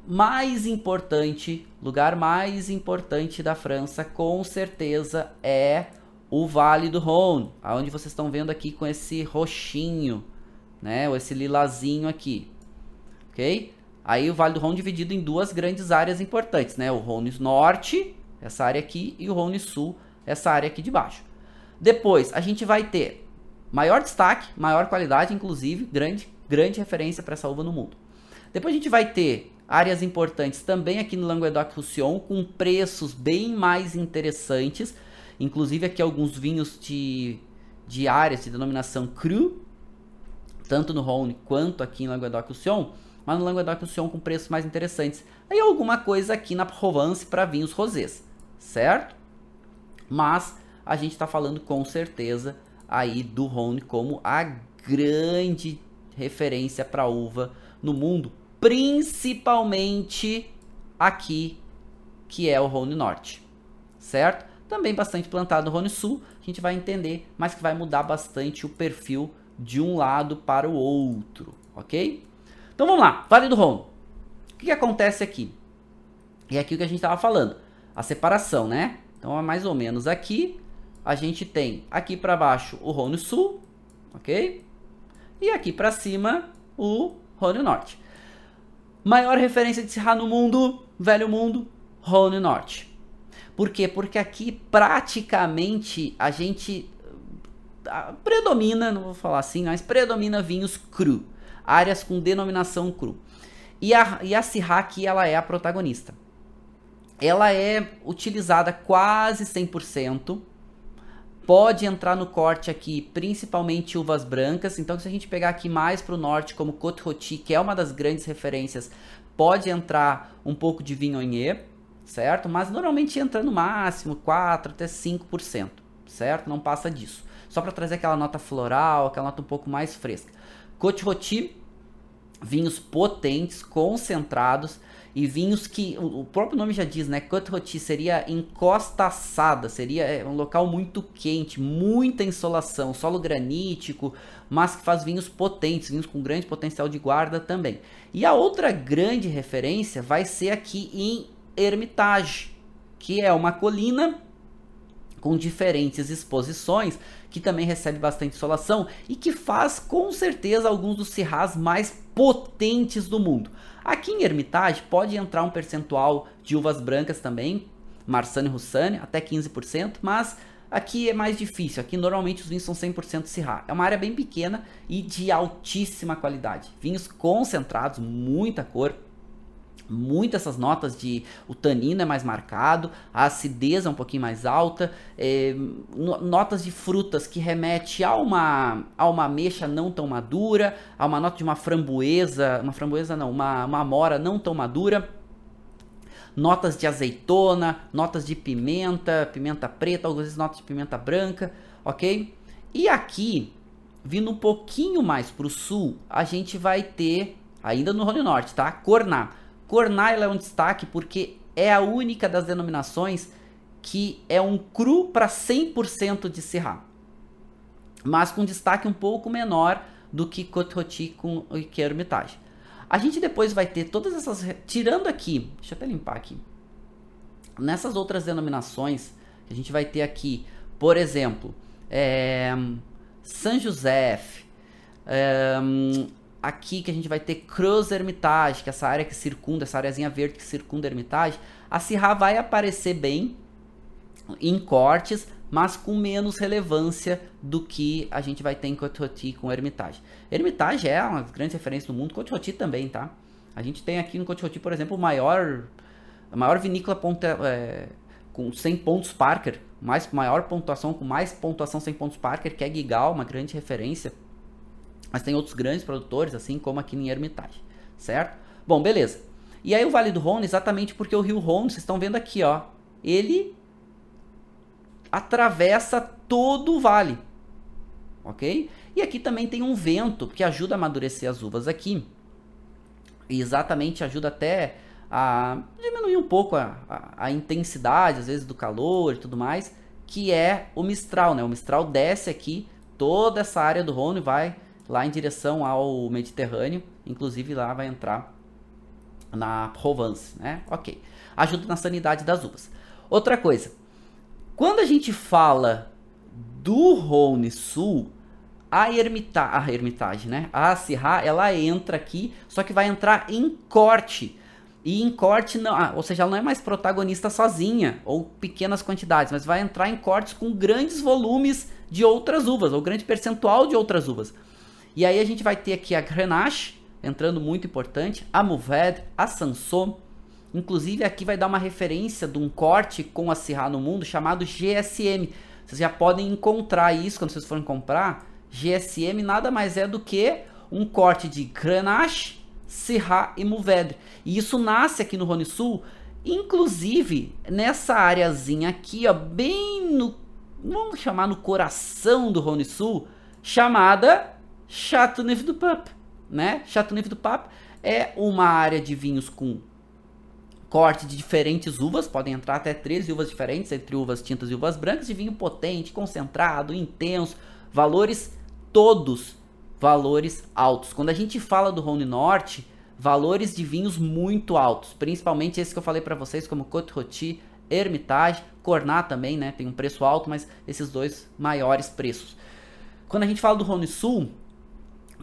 mais importante, lugar mais importante da França, com certeza é o Vale do Rhône, aonde vocês estão vendo aqui com esse roxinho, né, ou esse lilazinho aqui, ok? Aí o Vale do Rhône dividido em duas grandes áreas importantes, né, o Rhône Norte, essa área aqui, e o Rhône Sul, essa área aqui de baixo. Depois a gente vai ter maior destaque, maior qualidade, inclusive grande, grande referência para essa uva no mundo. Depois a gente vai ter áreas importantes também aqui no Languedoc-Roussillon, com preços bem mais interessantes. Inclusive aqui alguns vinhos de, de áreas de denominação cru, tanto no Rhône quanto aqui em Languedoc-Roussillon, mas no Languedoc-Roussillon com preços mais interessantes. Aí alguma coisa aqui na Provence para vinhos rosés, certo? Mas a gente está falando com certeza aí do Rhône como a grande referência para uva no mundo, principalmente aqui, que é o Rhône Norte, certo? Também bastante plantado no Rhône Sul, a gente vai entender, mas que vai mudar bastante o perfil de um lado para o outro, ok? Então vamos lá, Vale do Rhône. O que, que acontece aqui? E é aqui o que a gente estava falando, a separação, né? Então é mais ou menos aqui, a gente tem aqui para baixo o Rhône Sul, ok? E aqui para cima o Rhône Norte. Maior referência de Syrah no mundo, velho mundo, Rhône Norte. Por quê? Porque aqui praticamente a gente ah, predomina, não vou falar assim, mas predomina vinhos cru, áreas com denominação cru. E a, e a Syrah aqui ela é a protagonista. Ela é utilizada quase 100%, pode entrar no corte aqui, principalmente uvas brancas. Então, se a gente pegar aqui mais para o norte, como Côte Rôti, que é uma das grandes referências, pode entrar um pouco de Viognier, certo? Mas normalmente entra no máximo 4 até 5%, certo? Não passa disso. Só para trazer aquela nota floral, aquela nota um pouco mais fresca. Côte Rôti, vinhos potentes, concentrados, e vinhos que o próprio nome já diz, né? Côte Rôti seria encosta assada, seria é, um local muito quente, muita insolação, solo granítico, mas que faz vinhos potentes, vinhos com grande potencial de guarda também. E a outra grande referência vai ser aqui em Hermitage, que é uma colina com diferentes exposições, que também recebe bastante insolação e que faz com certeza alguns dos cirrás mais potentes do mundo. Aqui em Hermitage pode entrar um percentual de uvas brancas também, Marsanne e Roussanne, até 15%, mas aqui é mais difícil. Aqui normalmente os vinhos são 100% Syrah. É uma área bem pequena e de altíssima qualidade. Vinhos concentrados, muita cor, muitas essas notas de o tanino é mais marcado, a acidez é um pouquinho mais alta, é, notas de frutas que remete a uma a uma ameixa não tão madura, a uma nota de uma framboesa, uma framboesa não, uma, uma amora não tão madura, notas de azeitona, notas de pimenta, pimenta preta, algumas vezes notas de pimenta branca, ok? E aqui, vindo um pouquinho mais para o sul, a gente vai ter, ainda no Rony Norte, tá? Corná. Corná é um destaque porque é a única das denominações que é um cru para 100% de Syrah. Mas com destaque um pouco menor do que Côte Rôti com que Hermitage. A gente depois vai ter todas essas... Tirando aqui... Deixa eu até limpar aqui. Nessas outras denominações, a gente vai ter aqui, por exemplo, é, San José, é, aqui que a gente vai ter Cruz Hermitage, que é essa área que circunda, essa areazinha verde que circunda a Hermitage, a Syrah vai aparecer bem em cortes, mas com menos relevância do que a gente vai ter em Côte com Hermitage. Hermitage é uma grande referência no mundo, Côte também, tá? A gente tem aqui no Côte por exemplo, maior, a maior vinícola ponta, é, com 100 pontos Parker, mais, maior pontuação, com mais pontuação 100 pontos Parker, que é Gigal, uma grande referência mas tem outros grandes produtores, assim como aqui em Hermitage, certo? Bom, beleza. E aí o Vale do Rhône, exatamente porque o rio Rhône, vocês estão vendo aqui, ó, ele atravessa todo o vale, ok? E aqui também tem um vento que ajuda a amadurecer as uvas aqui. E exatamente ajuda até a diminuir um pouco a, a, a, intensidade, às vezes, do calor e tudo mais, que é o Mistral, né? O Mistral desce aqui, toda essa área do Rhône vai lá em direção ao Mediterrâneo, inclusive lá vai entrar na Provence, né? Ok. Ajuda na sanidade das uvas. Outra coisa, quando a gente fala do Rhône Sul, a, Ermita a Hermitage, né? A Syrah, ela entra aqui, só que vai entrar em corte. E em corte, não, ah, ou seja, ela não é mais protagonista sozinha, ou pequenas quantidades, mas vai entrar em cortes com grandes volumes de outras uvas, ou grande percentual de outras uvas. E aí a gente vai ter aqui a Grenache, entrando muito importante, a Mourvèdre, a Sanson. Inclusive aqui vai dar uma referência de um corte com a Syrah no mundo chamado GSM. Vocês já podem encontrar isso quando vocês forem comprar. GSM nada mais é do que um corte de Grenache, Syrah e Mourvèdre. E isso nasce aqui no Rhône Sul, inclusive nessa areazinha aqui, ó, bem no, vamos chamar no coração do Rhône Sul, chamada Chateauneuf du Pape, né? Chateauneuf du Pape é uma área de vinhos com corte de diferentes uvas, podem entrar até 13 uvas diferentes, entre uvas tintas e uvas brancas, de vinho potente, concentrado, intenso, valores todos valores altos. Quando a gente fala do Rhône Norte, valores de vinhos muito altos, principalmente esse que eu falei para vocês, como Côte Rôti, Hermitage, Cornat também, né? Tem um preço alto, mas esses dois maiores preços. Quando a gente fala do Rhône Sul,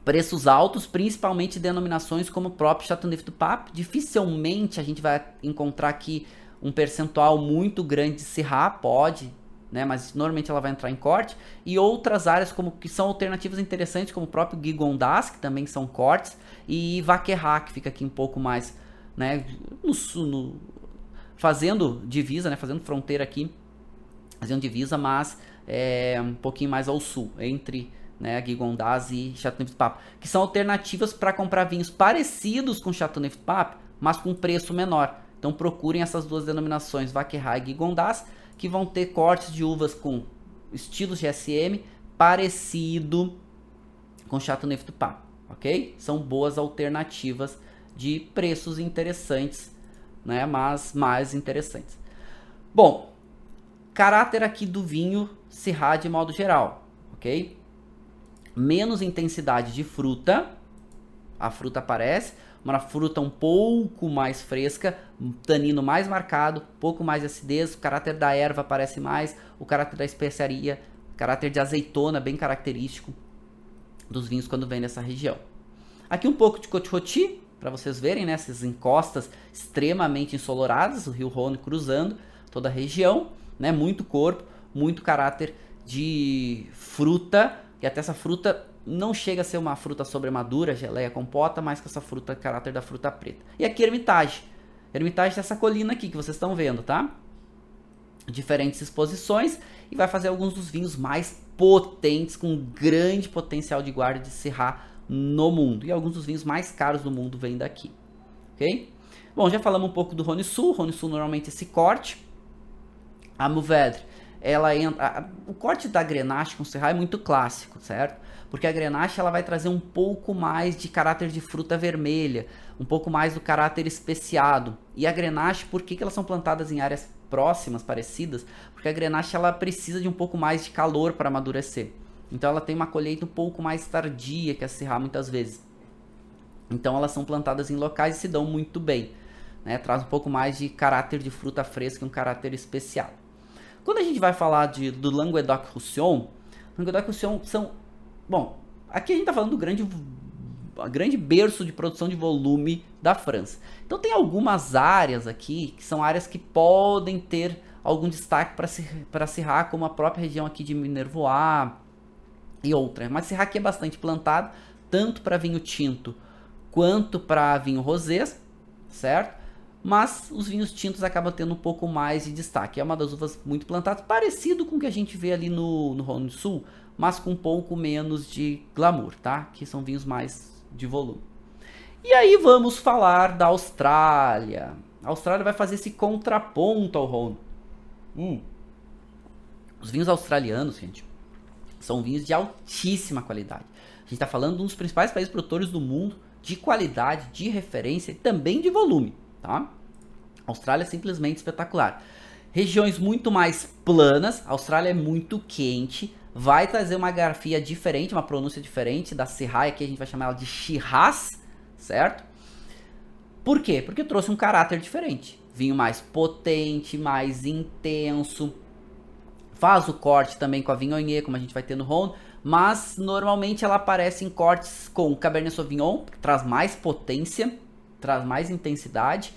preços altos, principalmente denominações como o próprio Chateauneuf du Pape. Dificilmente a gente vai encontrar aqui um percentual muito grande de Syrah, pode, né, mas normalmente ela vai entrar em corte. E outras áreas como que são alternativas interessantes, como o próprio Gigondas, que também são cortes, e Vaquerra, que fica aqui um pouco mais, né, no, no, fazendo divisa, né, fazendo fronteira aqui, fazendo divisa, mas é, um pouquinho mais ao sul, entre né, Gigondas e Chateauneuf du Pape, que são alternativas para comprar vinhos parecidos com Chateauneuf du Pape, mas com preço menor. Então procurem essas duas denominações, Vaquerra e Gigondas, que vão ter cortes de uvas com estilos GSM parecido com Chateauneuf du Pape, ok? São boas alternativas de preços interessantes, né, mas mais interessantes. Bom, caráter aqui do vinho Syrah de modo geral, ok? Menos intensidade de fruta. A fruta aparece, uma fruta um pouco mais fresca, um tanino mais marcado, um pouco mais de acidez, o caráter da erva aparece mais, o caráter da especiaria, caráter de azeitona bem característico dos vinhos quando vem nessa região. Aqui um pouco de Cote para vocês verem, né, encostas extremamente ensoloradas, o rio Rhône cruzando toda a região, né, muito corpo, muito caráter de fruta e até essa fruta não chega a ser uma fruta sobremadura, geleia, compota, mas com essa fruta, caráter da fruta preta. E aqui Hermitage. Hermitage é essa colina aqui que vocês estão vendo, tá? Diferentes exposições e vai fazer alguns dos vinhos mais potentes, com grande potencial de guarda de serrar no mundo. E alguns dos vinhos mais caros do mundo vêm daqui, ok? Bom, já falamos um pouco do Rhône Sul. Rhône Sul normalmente esse corte. A Mourvèdre ela entra, o corte da Grenache com Syrah é muito clássico, certo? Porque a Grenache ela vai trazer um pouco mais de caráter de fruta vermelha, um pouco mais do caráter especiado. E a Grenache, por que, que elas são plantadas em áreas próximas, parecidas? Porque a Grenache ela precisa de um pouco mais de calor para amadurecer. Então ela tem uma colheita um pouco mais tardia que a Syrah muitas vezes. Então elas são plantadas em locais e se dão muito bem. Né? Traz um pouco mais de caráter de fruta fresca e um caráter especial. Quando a gente vai falar de, do Languedoc-Roussillon, Languedoc-Roussillon são... Bom, aqui a gente está falando do grande, grande berço de produção de volume da França. Então tem algumas áreas aqui que são áreas que podem ter algum destaque para Syrah, como a própria região aqui de Minervois e outras. Mas Syrah aqui é bastante plantado, tanto para vinho tinto quanto para vinho rosé, certo? Mas os vinhos tintos acabam tendo um pouco mais de destaque. É uma das uvas muito plantadas, parecido com o que a gente vê ali no, no Rhône Sul, mas com um pouco menos de glamour, tá? Que são vinhos mais de volume. E aí vamos falar da Austrália. A Austrália vai fazer esse contraponto ao Rhône. Hum. Os vinhos australianos, gente, são vinhos de altíssima qualidade. A gente está falando de um dos principais países produtores do mundo de qualidade, de referência e também de volume, tá? Austrália é simplesmente espetacular. Regiões muito mais planas, Austrália é muito quente, vai trazer uma grafia diferente, uma pronúncia diferente da Syrah, aqui a gente vai chamar ela de Shiraz, certo? Por quê? Porque trouxe um caráter diferente. Vinho mais potente, mais intenso. Faz o corte também com a Vignonier, como a gente vai ter no Rhône, mas normalmente ela aparece em cortes com Cabernet Sauvignon, que traz mais potência, traz mais intensidade,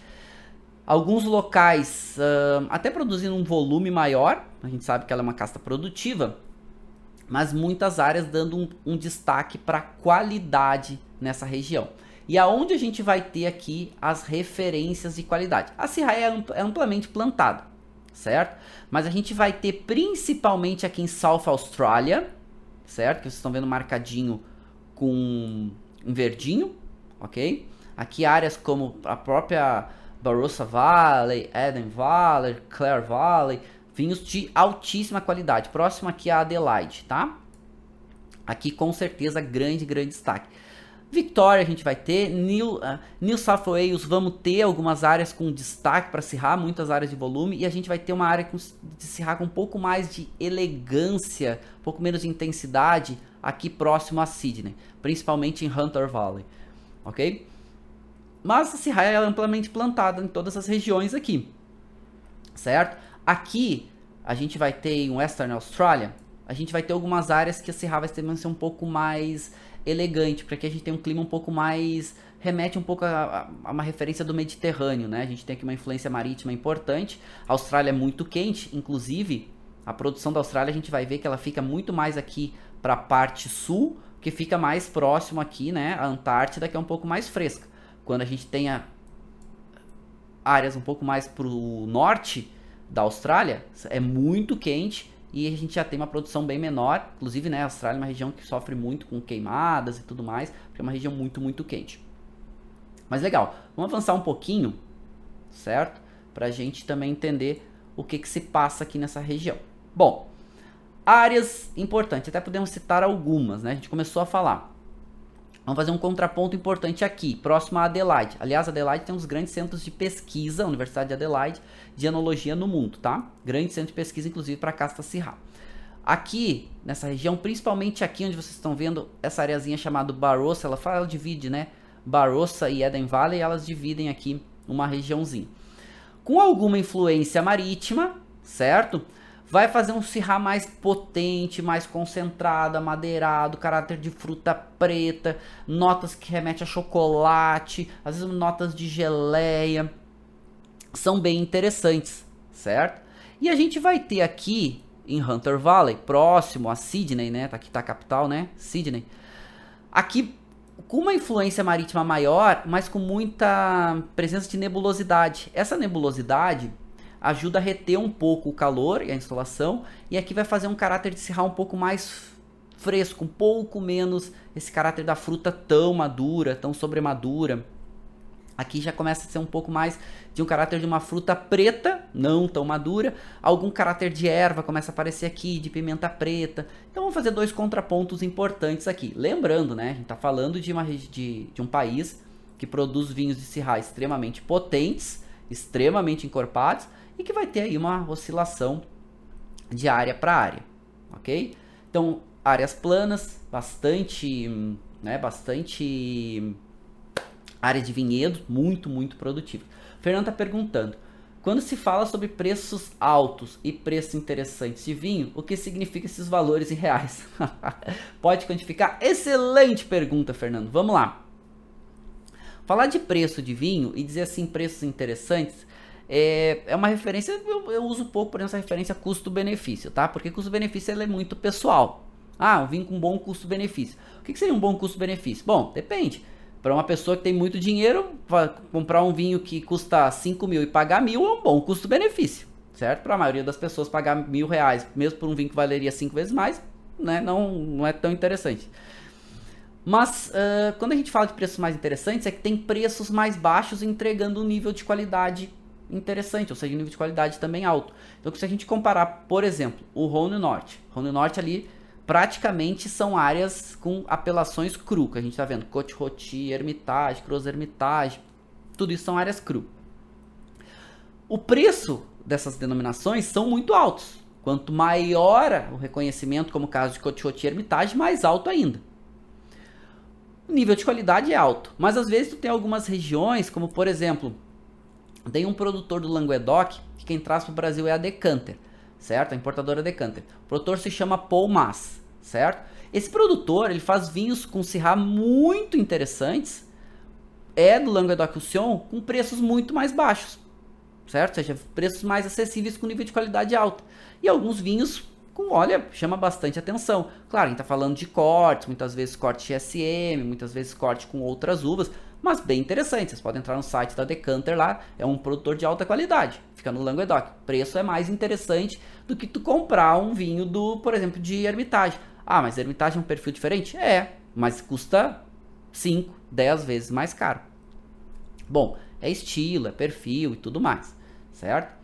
Alguns locais uh, até produzindo um volume maior, a gente sabe que ela é uma casta produtiva, mas muitas áreas dando um, um destaque para qualidade nessa região. E aonde a gente vai ter aqui as referências de qualidade? A Sirra é, é amplamente plantada, certo? Mas a gente vai ter principalmente aqui em South Australia, certo? Que vocês estão vendo marcadinho com um verdinho, ok? Aqui áreas como a própria Barossa Valley, Eden Valley, Clare Valley, vinhos de altíssima qualidade. Próximo aqui a Adelaide, tá? Aqui com certeza grande, grande destaque. Victoria a gente vai ter, New, uh, New South Wales vamos ter algumas áreas com destaque para Sirra, muitas áreas de volume, e a gente vai ter uma área com, de Sirra com um pouco mais de elegância, um pouco menos de intensidade aqui próximo a Sydney, principalmente em Hunter Valley, ok? Mas a Sirra é amplamente plantada em todas as regiões aqui, certo? Aqui a gente vai ter em Western Australia, a gente vai ter algumas áreas que a Sirra vai ser um pouco mais elegante, para que a gente tenha um clima um pouco mais remete um pouco a, a, uma referência do Mediterrâneo, né? A gente tem aqui uma influência marítima importante. A Austrália é muito quente, inclusive a produção da Austrália a gente vai ver que ela fica muito mais aqui para a parte sul, que fica mais próximo aqui, né? A Antártida que é um pouco mais fresca. Quando a gente tem a, áreas um pouco mais para o norte da Austrália, é muito quente e a gente já tem uma produção bem menor. Inclusive, né, a Austrália é uma região que sofre muito com queimadas e tudo mais, porque é uma região muito, muito quente. Mas legal, vamos avançar um pouquinho, certo? Para a gente também entender o que, que se passa aqui nessa região. Bom, áreas importantes, até podemos citar algumas, né? A gente começou a falar. Vamos fazer um contraponto importante aqui, próximo a Adelaide. Aliás, Adelaide tem uns grandes centros de pesquisa, a Universidade de Adelaide, de enologia no mundo, tá? Grande centro de pesquisa, inclusive, para casta Sirra. Aqui, nessa região, principalmente aqui onde vocês estão vendo essa areazinha chamada Barossa, ela fala, ela divide, né? Barossa e Eden Valley, elas dividem aqui uma regiãozinha. Com alguma influência marítima, certo? Vai fazer um cirrá mais potente, mais concentrado, amadeirado, caráter de fruta preta, notas que remetem a chocolate, às vezes notas de geleia. São bem interessantes, certo? E a gente vai ter aqui em Hunter Valley, próximo a Sydney, né? Tá aqui tá a capital, né? Sydney. Aqui com uma influência marítima maior, mas com muita presença de nebulosidade. Essa nebulosidade ajuda a reter um pouco o calor e a insolação, e aqui vai fazer um caráter de cirral um pouco mais fresco, um pouco menos esse caráter da fruta tão madura, tão sobremadura. Aqui já começa a ser um pouco mais de um caráter de uma fruta preta, não tão madura. Algum caráter de erva começa a aparecer aqui, de pimenta preta. Então vamos fazer dois contrapontos importantes aqui. Lembrando, né, a gente está falando de, uma, de, de um país que produz vinhos de Syrah extremamente potentes, extremamente encorpados, e que vai ter aí uma oscilação de área para área, ok? Então, áreas planas, bastante, né, bastante área de vinhedo, muito, muito produtiva. Fernando está perguntando, quando se fala sobre preços altos e preços interessantes de vinho, o que significa esses valores em reais? Pode quantificar? Excelente pergunta, Fernando. Vamos lá. Falar de preço de vinho e dizer assim preços interessantes é, é uma referência, eu, eu uso pouco, por essa referência custo-benefício, tá? Porque custo-benefício é muito pessoal. Ah, um vinho com bom custo-benefício. O que, que seria um bom custo-benefício? Bom, depende. Para uma pessoa que tem muito dinheiro, comprar um vinho que custa 5 mil e pagar mil é um bom custo-benefício, certo? Para a maioria das pessoas, pagar mil reais, mesmo por um vinho que valeria cinco vezes mais, né, não, não é tão interessante. Mas uh, quando a gente fala de preços mais interessantes, é que tem preços mais baixos entregando um nível de qualidade interessante, ou seja, nível de qualidade também alto. Então, se a gente comparar, por exemplo, o Rhône Norte, Rhône Norte ali praticamente são áreas com apelações cru, que a gente está vendo, Côte Rôti, Hermitage, Cruz Hermitage, tudo isso são áreas cru. O preço dessas denominações são muito altos. Quanto maior o reconhecimento, como o caso de Côte Rôti e Hermitage, mais alto ainda. O nível de qualidade é alto, mas às vezes tu tem algumas regiões, como por exemplo, tem um produtor do Languedoc, que quem traz para o Brasil é a Decanter, certo? A importadora Decanter. O produtor se chama Paul Mas, certo? Esse produtor, ele faz vinhos com Syrah muito interessantes, é do Languedoc-Roussillon, com preços muito mais baixos, certo? Ou seja, preços mais acessíveis com nível de qualidade alto. E alguns vinhos com, olha, chama bastante atenção. Claro, a gente está falando de cortes, muitas vezes corte XSM, muitas vezes corte com outras uvas, mas bem interessante. Vocês podem entrar no site da Decanter lá, é um produtor de alta qualidade, fica no Languedoc. Preço é mais interessante do que tu comprar um vinho do, por exemplo, de Hermitage. Ah, mas Hermitage é um perfil diferente? É, mas custa 5, 10 vezes mais caro. Bom, é estilo, é perfil e tudo mais, certo?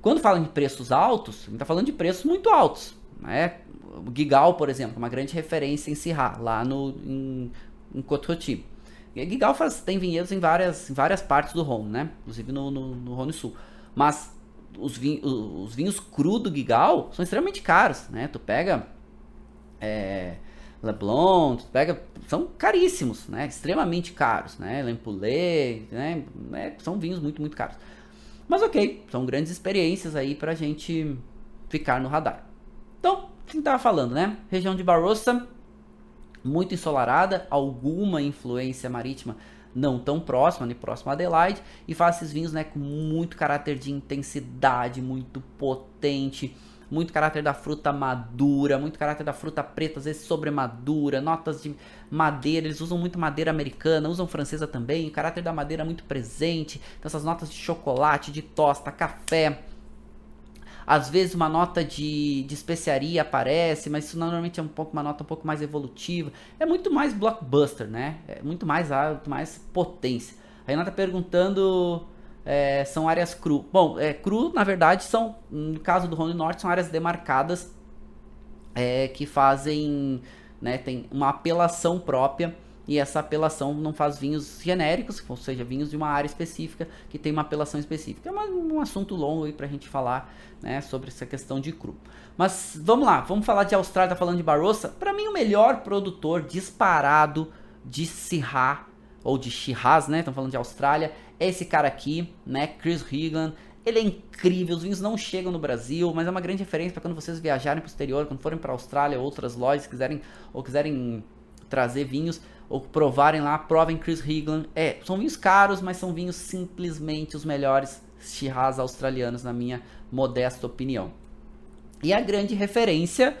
Quando fala de preços altos, a gente está falando de preços muito altos. né? O Gigal, por exemplo, uma grande referência em Syrah, lá no, em, em Cotroti. Gigal faz, tem vinhedos em várias, em várias partes do Rhône, né? Inclusive no, no, no Rhône Sul. Mas os, vinhos, os vinhos cru do Gigal são extremamente caros, né? Tu pega é, Leblon, tu pega, são caríssimos, né? Extremamente caros, né? Lempoulet, né? É, são vinhos muito, muito caros. Mas ok, são grandes experiências aí pra gente ficar no radar. Então, quem tava falando, né? Região de Barossa, muito ensolarada, alguma influência marítima não tão próxima, nem próxima a Adelaide, e faz esses vinhos né, com muito caráter de intensidade, muito potente, muito caráter da fruta madura, muito caráter da fruta preta, às vezes sobremadura, notas de madeira, eles usam muito madeira americana, usam francesa também, o caráter da madeira é muito presente, então essas notas de chocolate, de tosta, café, às vezes uma nota de, de especiaria aparece, mas isso normalmente é um pouco uma nota um pouco mais evolutiva. É muito mais blockbuster, né? É muito mais alto, mais potência. A Renata perguntando é, são áreas cru. Bom, é, cru, na verdade, são, no caso do Rony Norte, são áreas demarcadas é, que fazem, né, tem uma apelação própria e essa apelação não faz vinhos genéricos, ou seja, vinhos de uma área específica que tem uma apelação específica. É um, assunto longo aí pra gente falar né, sobre essa questão de cru. Mas vamos lá, vamos falar de Austrália, tá falando de Barossa. Para mim, o melhor produtor disparado de Syrah, ou de Shiraz, né? Estamos falando de Austrália. É esse cara aqui, né? Chris Higan. Ele é incrível, os vinhos não chegam no Brasil, mas é uma grande referência para quando vocês viajarem para o exterior, quando forem para a Austrália, outras lojas quiserem ou quiserem trazer vinhos ou provarem lá, provem Chris Higland. É, são vinhos caros, mas são vinhos simplesmente os melhores Shiraz australianos, na minha modesta opinião. E a grande referência,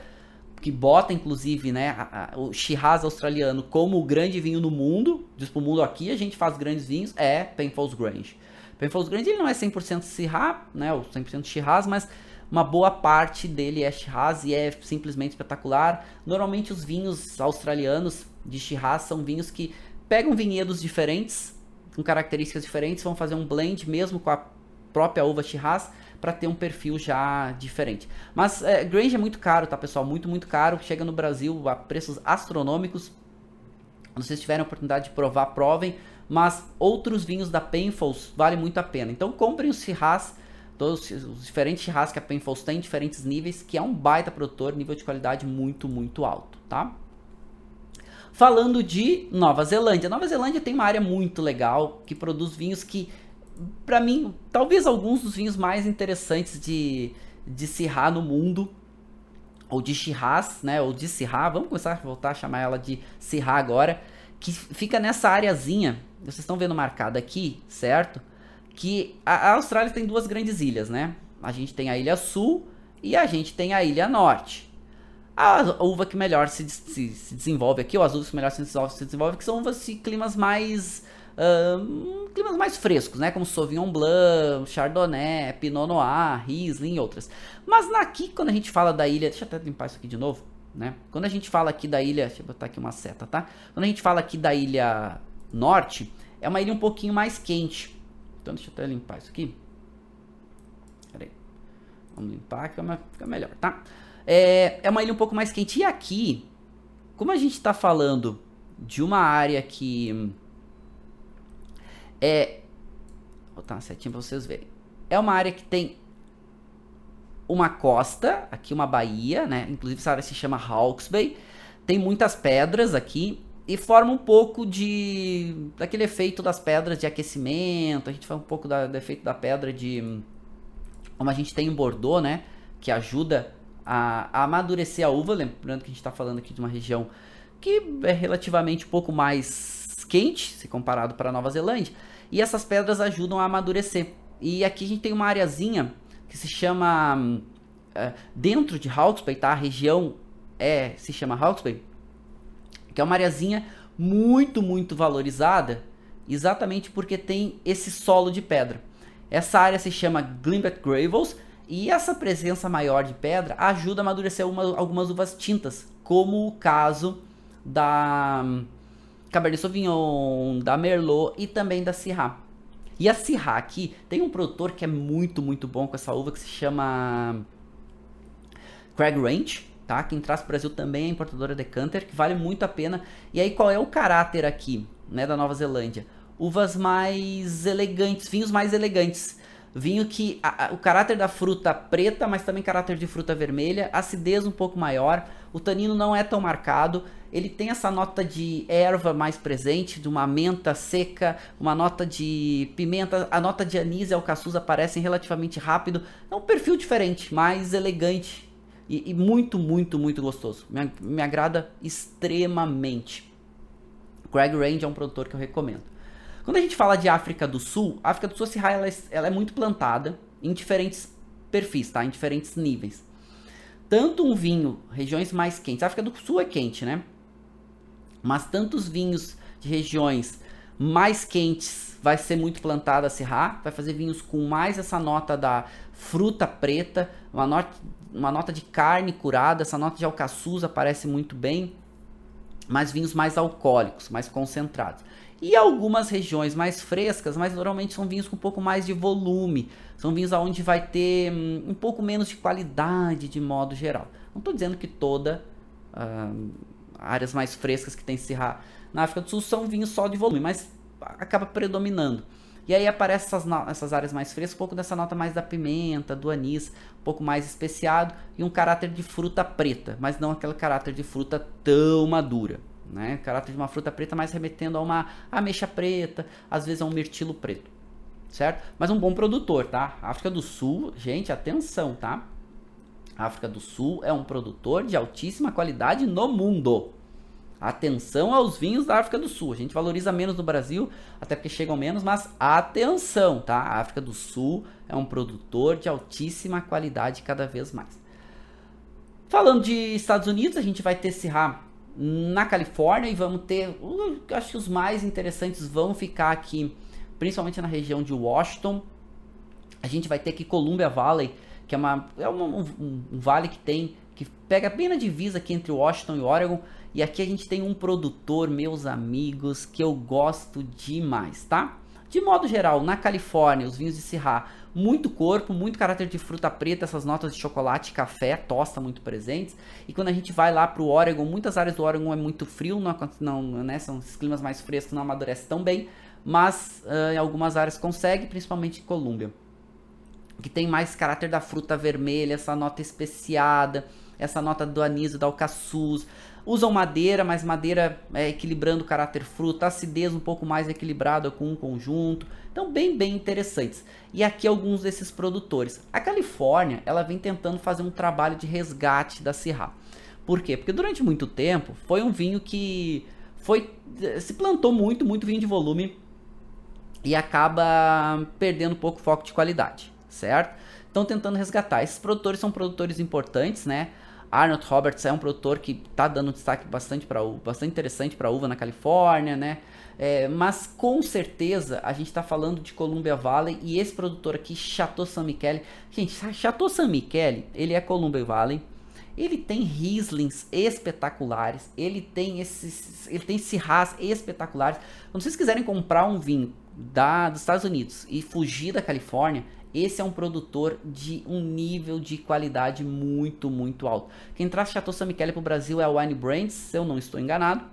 que bota inclusive né, a, a, o Shiraz australiano como o grande vinho no mundo, diz pro mundo aqui, a gente faz grandes vinhos, é Penfolds Grange. Penfolds Grange ele não é 100% Shiraz, né, ou 100% Shiraz, mas uma boa parte dele é Shiraz e é simplesmente espetacular. Normalmente os vinhos australianos de Shiraz são vinhos que pegam vinhedos diferentes, com características diferentes, vão fazer um blend mesmo com a própria uva Shiraz para ter um perfil já diferente. Mas é, Grange é muito caro, tá pessoal? Muito, muito caro. Chega no Brasil a preços astronômicos. Se vocês tiverem a oportunidade de provar, provem. Mas outros vinhos da Penfolds vale muito a pena. Então comprem os Shiraz todos os diferentes churrascos que a Penfolds tem, diferentes níveis, que é um baita produtor, nível de qualidade muito, muito alto, tá? Falando de Nova Zelândia. Nova Zelândia tem uma área muito legal, que produz vinhos que, para mim, talvez alguns dos vinhos mais interessantes de, de Syrah no mundo, ou de Shiraz, né, ou de Syrah, vamos começar a voltar a chamar ela de Syrah agora, que fica nessa areazinha, vocês estão vendo marcado aqui, certo? que a, Austrália tem duas grandes ilhas, né? A gente tem a Ilha Sul e a gente tem a Ilha Norte. A uva que melhor se, se, se desenvolve aqui, ou as uvas que melhor se desenvolve, se desenvolve que são uvas de climas mais uh, climas mais frescos, né? Como Sauvignon Blanc, Chardonnay, Pinot Noir, Riesling e outras. Mas aqui, quando a gente fala da ilha, deixa eu até limpar isso aqui de novo, né? Quando a gente fala aqui da ilha, deixa eu botar aqui uma seta, tá? Quando a gente fala aqui da ilha norte, é uma ilha um pouquinho mais quente. Então deixa eu até limpar isso aqui. Pera aí. Vamos limpar que fica melhor, tá? É, é uma ilha um pouco mais quente. E aqui, como a gente está falando de uma área que é... Vou botar uma setinha para vocês verem. É uma área que tem uma costa, aqui uma baía, né? Inclusive essa área se chama Hawke's Bay. Tem muitas pedras aqui e forma um pouco de daquele efeito das pedras de aquecimento. A gente fala um pouco da, do efeito da pedra de como a gente tem em Bordeaux, né, que ajuda a, a amadurecer a uva. Lembrando que a gente está falando aqui de uma região que é relativamente um pouco mais quente, se comparado para a Nova Zelândia. E essas pedras ajudam a amadurecer. E aqui a gente tem uma areazinha que se chama uh, dentro de Hawke's Bay, tá? A região é se chama Hawke's Bay que é uma areazinha muito, muito valorizada, exatamente porque tem esse solo de pedra. Essa área se chama Glimbat Gravels e essa presença maior de pedra ajuda a amadurecer uma, algumas uvas tintas, como o caso da Cabernet Sauvignon, da Merlot e também da Syrah. E a Syrah aqui tem um produtor que é muito, muito bom com essa uva que se chama Craig Ranch, tá? Quem traz para o Brasil também é importadora Decanter, que vale muito a pena. E aí qual é o caráter aqui, né, da Nova Zelândia? Uvas mais elegantes, vinhos mais elegantes. Vinho que a, a, o caráter da fruta preta, mas também caráter de fruta vermelha, acidez um pouco maior, o tanino não é tão marcado, ele tem essa nota de erva mais presente, de uma menta seca, uma nota de pimenta, a nota de anis e alcaçuz aparecem relativamente rápido, é um perfil diferente, mais elegante e, e muito, muito, muito gostoso. Me, me agrada extremamente. Greg Range é um produtor que eu recomendo. Quando a gente fala de África do Sul, a África do Sul, ela, é, ela é muito plantada em diferentes perfis, tá? Em diferentes níveis. Tanto um vinho, regiões mais quentes, a África do Sul é quente, né? Mas tantos vinhos de regiões mais quentes vai ser muito plantada a Syrah, vai fazer vinhos com mais essa nota da fruta preta, uma nota, uma nota de carne curada, essa nota de alcaçuz aparece muito bem, mas vinhos mais alcoólicos, mais concentrados. E algumas regiões mais frescas, mas normalmente são vinhos com um pouco mais de volume. São vinhos onde vai ter hum, um pouco menos de qualidade de modo geral. Não estou dizendo que toda uh, áreas mais frescas que tem Syrah na África do Sul são vinhos só de volume, mas acaba predominando. E aí aparece essas, essas áreas mais frescas, um pouco dessa nota mais da pimenta, do anis, um pouco mais especiado e um caráter de fruta preta, mas não aquele caráter de fruta tão madura né? Caráter de uma fruta preta mais remetendo a uma ameixa preta, às vezes a um mirtilo preto, certo? Mas um bom produtor, tá? África do Sul, gente, atenção, tá? África do Sul é um produtor de altíssima qualidade no mundo. Atenção aos vinhos da África do Sul. A gente valoriza menos no Brasil, até porque chegam menos, mas atenção, tá? A África do Sul é um produtor de altíssima qualidade cada vez mais. Falando de Estados Unidos, a gente vai ter na Califórnia e vamos ter, uh, acho que os mais interessantes vão ficar aqui, principalmente na região de Washington. A gente vai ter aqui Columbia Valley, que é, uma, é uma, um, um, vale que tem, que pega bem na divisa aqui entre Washington e Oregon. E aqui a gente tem um produtor, meus amigos, que eu gosto demais, tá? De modo geral, na Califórnia, os vinhos de Syrah, muito corpo, muito caráter de fruta preta, essas notas de chocolate, café, tosta muito presentes. E quando a gente vai lá para o Oregon, muitas áreas do Oregon é muito frio, não, não né, são os climas mais frescos, não amadurecem tão bem, mas uh, em algumas áreas consegue, principalmente em Colômbia. Que tem mais caráter da fruta vermelha, essa nota especiada, essa nota do anis, do alcaçuz, Usam madeira, mas madeira é, equilibrando o caráter fruta, acidez um pouco mais equilibrada com um conjunto. Então, bem, bem interessantes. E aqui alguns desses produtores. A Califórnia, ela vem tentando fazer um trabalho de resgate da Syrah. Por quê? Porque durante muito tempo foi um vinho que foi se plantou muito, muito vinho de volume e acaba perdendo um pouco foco de qualidade, certo? Estão tentando resgatar. Esses produtores são produtores importantes, né? Arnold Roberts é um produtor que está dando destaque bastante para bastante interessante para uva na Califórnia, né? É, mas com certeza a gente está falando de Columbia Valley e esse produtor aqui, Chateau San Michele. Gente, Chateau San Michele, ele é Columbia Valley. Ele tem Rieslings espetaculares, ele tem esses, ele tem Syrahs espetaculares. Quando vocês quiserem comprar um vinho da, dos Estados Unidos e fugir da Califórnia, esse é um produtor de um nível de qualidade muito, muito alto. Quem traz Chateau San Michele para o Brasil é a Wine Brands, se eu não estou enganado.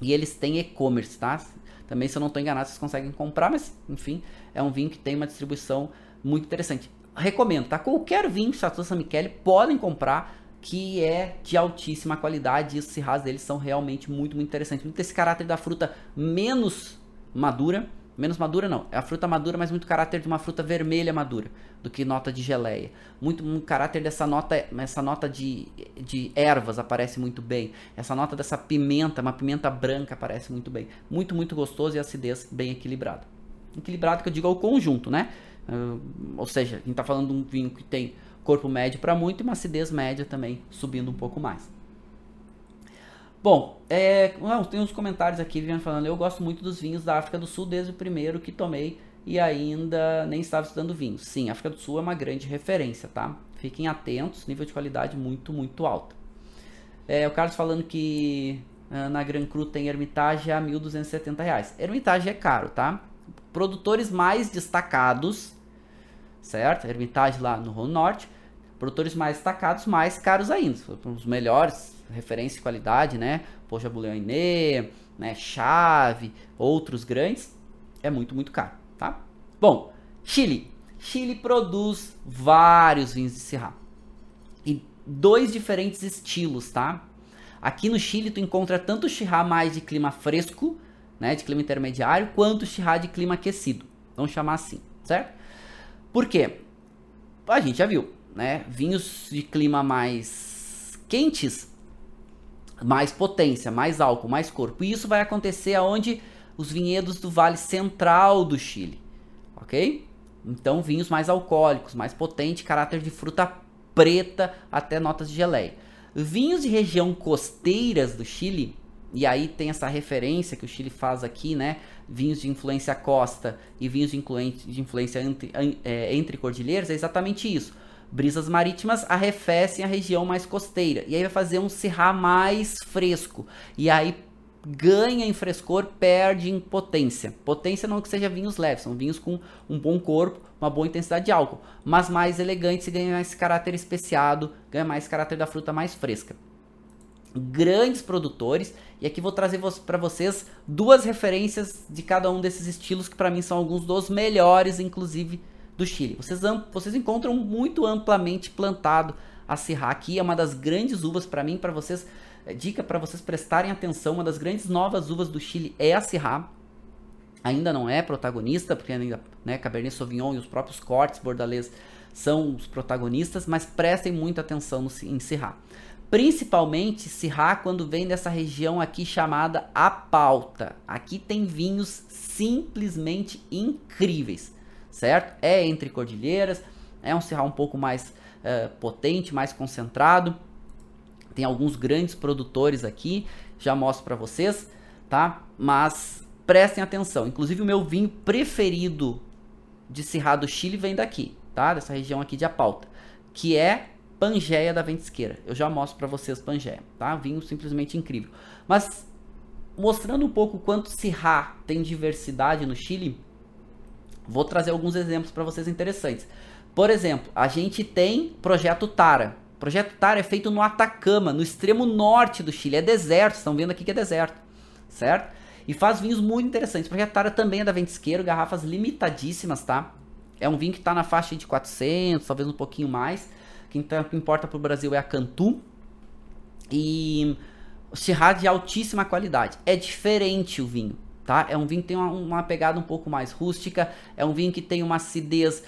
E eles têm e-commerce, tá? Também, se eu não estou enganado, vocês conseguem comprar, mas enfim, é um vinho que tem uma distribuição muito interessante. Recomendo, tá? Qualquer vinho Chateau San Michele podem comprar, que é de altíssima qualidade. E os cirras deles são realmente muito, muito interessantes. Muito esse caráter da fruta menos madura Menos madura não, é a fruta madura, mas muito caráter de uma fruta vermelha madura, do que nota de geleia. Muito, muito caráter dessa nota, essa nota de, de ervas aparece muito bem. Essa nota dessa pimenta, uma pimenta branca aparece muito bem. Muito, muito gostoso e acidez bem equilibrado. Equilibrado que eu digo ao conjunto, né? Uh, ou seja, a gente tá falando de um vinho que tem corpo médio para muito e uma acidez média também, subindo um pouco mais. Bom, é, não, tem uns comentários aqui Viviane falando, eu gosto muito dos vinhos da África do Sul desde o primeiro que tomei e ainda nem estava estudando vinho. Sim, África do Sul é uma grande referência, tá? Fiquem atentos, nível de qualidade muito, muito alto. É, o Carlos falando que uh, na Gran Cru tem Hermitage a R$ 1.270. Hermitage é caro, tá? Produtores mais destacados, certo? Hermitage lá no Rio Norte. Produtores mais destacados, mais caros ainda. Os melhores, referência e qualidade, né? Poxa Bouillonné, né? Chave, outros grandes, é muito, muito caro, tá? Bom, Chile. Chile produz vários vinhos de Syrah. E dois diferentes estilos, tá? Aqui no Chile tu encontra tanto Syrah mais de clima fresco, né, de clima intermediário, quanto Syrah de clima aquecido. Vamos chamar assim, certo? Por quê? A gente já viu, né? Vinhos de clima mais quentes, mais potência, mais álcool, mais corpo. E isso vai acontecer aonde os vinhedos do Vale Central do Chile, ok? Então vinhos mais alcoólicos, mais potente, caráter de fruta preta até notas de geleia. Vinhos de região costeiras do Chile, e aí tem essa referência que o Chile faz aqui, né? Vinhos de influência costa e vinhos de, influência entre, é, entre cordilheiras, é exatamente isso. Brisas marítimas arrefecem a região mais costeira. E aí vai fazer um serrar mais fresco. E aí ganha em frescor, perde em potência. Potência não que seja vinhos leves, são vinhos com um bom corpo, uma boa intensidade de álcool, mas mais elegantes e ganha mais caráter especiado, ganha mais caráter da fruta mais fresca. Grandes produtores, e aqui vou trazer para vocês duas referências de cada um desses estilos que para mim são alguns dos melhores, inclusive do Chile. Vocês, vocês encontram muito amplamente plantado a Syrah aqui, é uma das grandes uvas para mim, para vocês é, dica para vocês prestarem atenção, uma das grandes novas uvas do Chile é a Syrah. Ainda não é protagonista, porque ainda, né, Cabernet Sauvignon e os próprios cortes bordalês são os protagonistas, mas prestem muita atenção no, em Syrah. Principalmente Syrah quando vem dessa região aqui chamada A Pauta. Aqui tem vinhos simplesmente incríveis, certo? É entre cordilheiras, é um Syrah um pouco mais uh, potente, mais concentrado tem alguns grandes produtores aqui, já mostro para vocês, tá? Mas prestem atenção. Inclusive o meu vinho preferido de Cerrado Chile vem daqui, tá? Dessa região aqui de Apalta, que é Pangeia da Ventisqueira. Eu já mostro para vocês Pangeia, tá? Vinho simplesmente incrível. Mas mostrando um pouco quanto Syrah tem diversidade no Chile, vou trazer alguns exemplos para vocês interessantes. Por exemplo, a gente tem projeto Tara, projeto TAR é feito no Atacama, no extremo norte do Chile. É deserto, estão vendo aqui que é deserto, certo? E faz vinhos muito interessantes. O projeto Tara também é da Ventisqueiro, garrafas limitadíssimas, tá? É um vinho que está na faixa de 400, talvez um pouquinho mais. Quem tá, que importa para o Brasil é a Cantu. E o Syrah de altíssima qualidade. É diferente o vinho, tá? É um vinho que tem uma, uma pegada um pouco mais rústica. É um vinho que tem uma acidez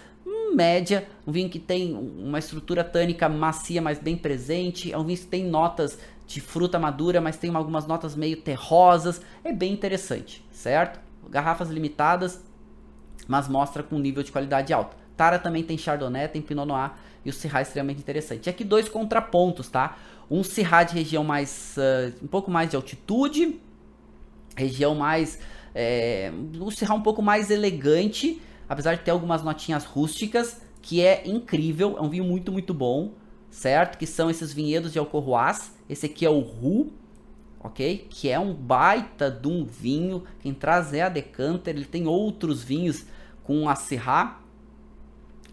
média, um vinho que tem uma estrutura tânica macia, mas bem presente, é um vinho que tem notas de fruta madura, mas tem algumas notas meio terrosas, é bem interessante, certo? Garrafas limitadas, mas mostra com um nível de qualidade alto. Tara também tem Chardonnay, tem Pinot Noir e o Syrah é extremamente interessante. E aqui dois contrapontos, tá? Um Syrah de região mais, uh, um pouco mais de altitude, região mais, é, um Syrah um pouco mais elegante, apesar de ter algumas notinhas rústicas, que é incrível, é um vinho muito, muito bom, certo? Que são esses vinhedos de Alcorroaz. Esse aqui é o Ru, ok? Que é um baita de um vinho. Quem traz é a Decanter, ele tem outros vinhos com a Syrah,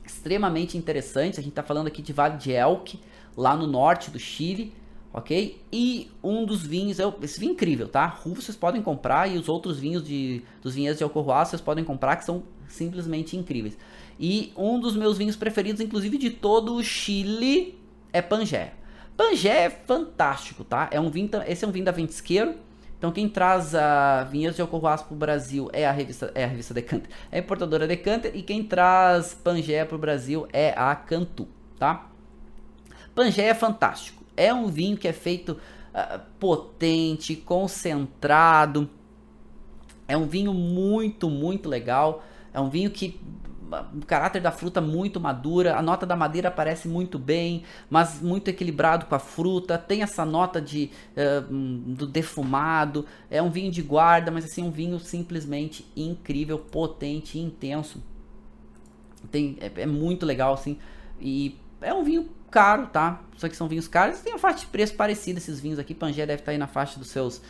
extremamente interessante. A gente está falando aqui de Vale de Elk, lá no norte do Chile, ok? E um dos vinhos, é esse vinho incrível, tá? Ru vocês podem comprar e os outros vinhos de, dos vinhedos de Alcorroaz vocês podem comprar, que são simplesmente incríveis. E um dos meus vinhos preferidos, inclusive de todo o Chile, é Pangé. Pangé é fantástico, tá? É um vinho, esse é um vinho da Ventisqueiro. Então quem traz a vinhos de Alcohuas para o Brasil é a revista, é a revista Decanter, é a importadora Decanter e quem traz Pangé para o Brasil é a Cantu, tá? Pangé é fantástico. É um vinho que é feito uh, potente, concentrado. É um vinho muito, muito legal. É um vinho que o caráter da fruta muito madura, a nota da madeira aparece muito bem, mas muito equilibrado com a fruta, tem essa nota de uh, do defumado, é um vinho de guarda, mas assim um vinho simplesmente incrível, potente, intenso. Tem, é, é muito legal assim e é um vinho caro, tá? Só que são vinhos caros, tem uma faixa de preço parecida esses vinhos aqui, Pangea deve estar aí na faixa dos seus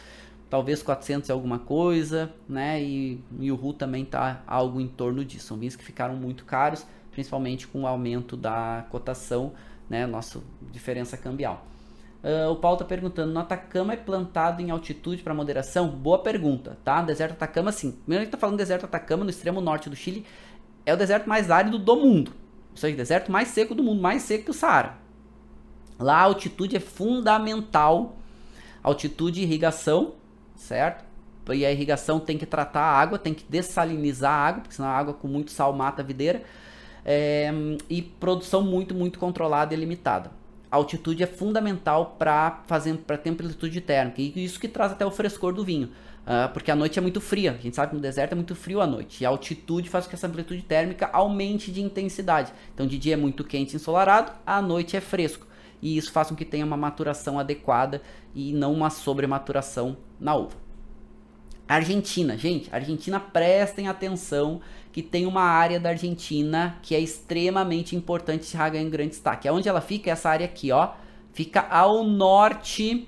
talvez 400 e alguma coisa, né? E, e o também tá algo em torno disso. São vinhos que ficaram muito caros, principalmente com o aumento da cotação né? Nossa diferença cambial. Uh, o Paulo está perguntando: no Atacama é plantado em altitude para moderação? Boa pergunta, tá? Deserto Atacama, sim. Primeiro gente está falando deserto Atacama, no extremo norte do Chile, é o deserto mais árido do mundo. Seja, o deserto mais seco do mundo, mais seco que o Saara. Lá a altitude é fundamental. Altitude e irrigação, certo? E a irrigação tem que tratar a água, tem que dessalinizar a água, porque senão a água com muito sal mata a videira. É, e produção muito, muito controlada e limitada altitude é fundamental para fazer para amplitude térmica e isso que traz até o frescor do vinho, uh, porque a noite é muito fria. A gente sabe que no deserto é muito frio à noite e a altitude faz com que essa amplitude térmica aumente de intensidade. Então de dia é muito quente e ensolarado, à noite é fresco e isso faz com que tenha uma maturação adequada e não uma sobrematuração na uva. Argentina, gente, Argentina prestem atenção que tem uma área da Argentina que é extremamente importante se ganhar em grande destaque. Onde ela fica? Essa área aqui, ó. Fica ao norte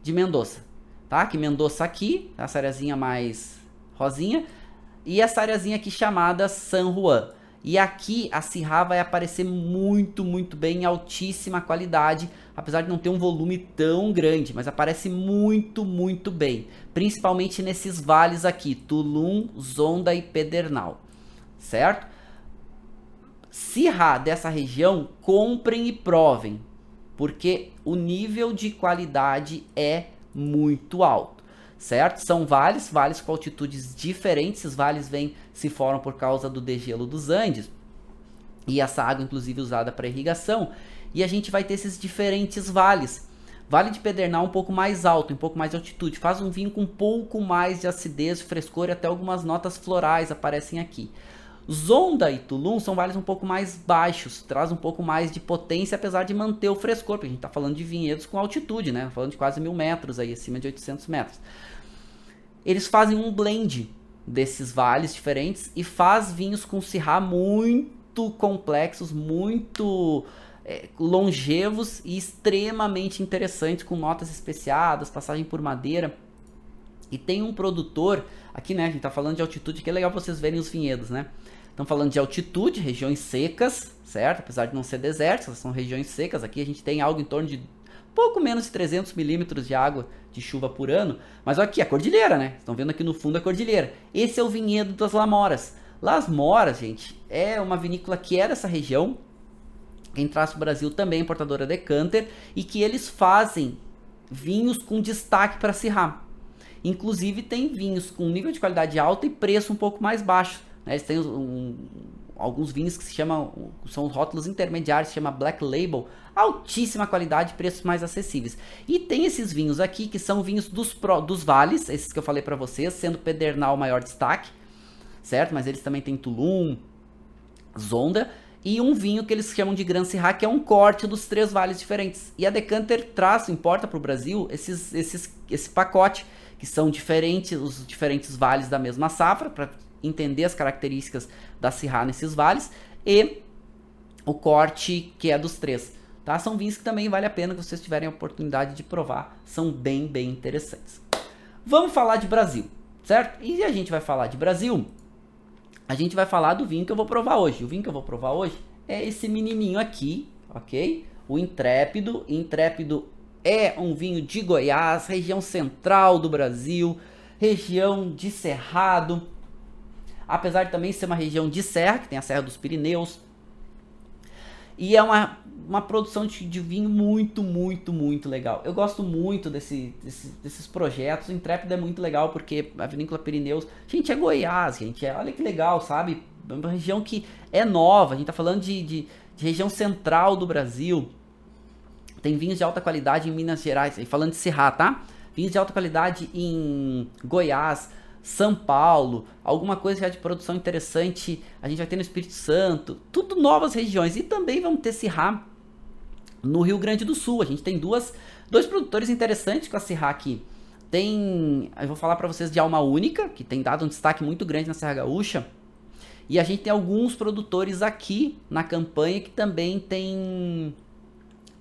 de Mendoza, tá? Que Mendoza aqui, essa areazinha mais rosinha. E essa areazinha aqui chamada San Juan. E aqui a Syrah vai aparecer muito, muito bem, em altíssima qualidade, apesar de não ter um volume tão grande, mas aparece muito, muito bem, principalmente nesses vales aqui, Tulum, Zonda e Pedernal, certo? Syrah dessa região, comprem e provem, porque o nível de qualidade é muito alto certo? São vales, vales com altitudes diferentes. Esses vales vêm, se formam por causa do degelo dos Andes. E essa água, inclusive, usada para irrigação. E a gente vai ter esses diferentes vales. Vale de Pedernal um pouco mais alto, um pouco mais de altitude. Faz um vinho com um pouco mais de acidez, frescor e até algumas notas florais aparecem aqui. Zonda e Tulum são vales um pouco mais baixos, traz um pouco mais de potência, apesar de manter o frescor, porque a gente está falando de vinhedos com altitude, né? Falando de quase mil metros aí, acima de 800 metros eles fazem um blend desses vales diferentes e faz vinhos com Syrah muito complexos, muito é, longevos e extremamente interessantes, com notas especiadas, passagem por madeira. E tem um produtor, aqui né, a gente tá falando de altitude, que é legal vocês verem os vinhedos, né? Estão falando de altitude, regiões secas, certo? Apesar de não ser desertas, são regiões secas. Aqui a gente tem algo em torno de pouco menos de 300 milímetros de água de chuva por ano. Mas aqui, a cordilheira, né? Estão vendo aqui no fundo a cordilheira. Esse é o vinhedo das Lamoras. Las Moras, gente, é uma vinícola que é dessa região. Quem traz o Brasil também, importadora Decanter. E que eles fazem vinhos com destaque para Syrah. Inclusive tem vinhos com nível de qualidade alto e preço um pouco mais baixo. Né? Eles têm um, alguns vinhos que se chamam, são rótulos intermediários, se chama Black Label, altíssima qualidade, preços mais acessíveis. E tem esses vinhos aqui que são vinhos dos, dos vales, esses que eu falei para vocês, sendo Pedernal o maior destaque, certo? Mas eles também têm Tulum, Zonda e um vinho que eles chamam de Gran Syrah, que é um corte dos três vales diferentes. E a Decanter traz, importa para o Brasil, esses, esses, esse pacote que são diferentes, os diferentes vales da mesma safra, para entender as características da Syrah nesses vales e o corte que é dos três. Tá? São vinhos que também vale a pena que vocês tiverem a oportunidade de provar, são bem, bem interessantes. Vamos falar de Brasil, certo? E a gente vai falar de Brasil, a gente vai falar do vinho que eu vou provar hoje. O vinho que eu vou provar hoje é esse menininho aqui, ok? O Intrépido. Intrépido é um vinho de Goiás, região central do Brasil, região de Cerrado, apesar de também ser uma região de serra, que tem a Serra dos Pirineus. E é uma, uma produção de, de vinho muito, muito, muito legal. Eu gosto muito desse, desse, desses projetos. O Intrépida é muito legal porque a Vinícola Pirineus, gente, é Goiás, gente. É, olha que legal, sabe? É uma região que é nova. A gente tá falando de, de, de região central do Brasil. Tem vinhos de alta qualidade em Minas Gerais. E falando de Serra, tá? Vinhos de alta qualidade em Goiás, são Paulo, alguma coisa já de produção interessante, a gente vai ter no Espírito Santo, tudo novas regiões. E também vamos ter Sirá no Rio Grande do Sul. A gente tem duas, dois produtores interessantes com a Sirá aqui. Tem, eu vou falar para vocês de Alma Única, que tem dado um destaque muito grande na Serra Gaúcha. E a gente tem alguns produtores aqui na campanha que também tem,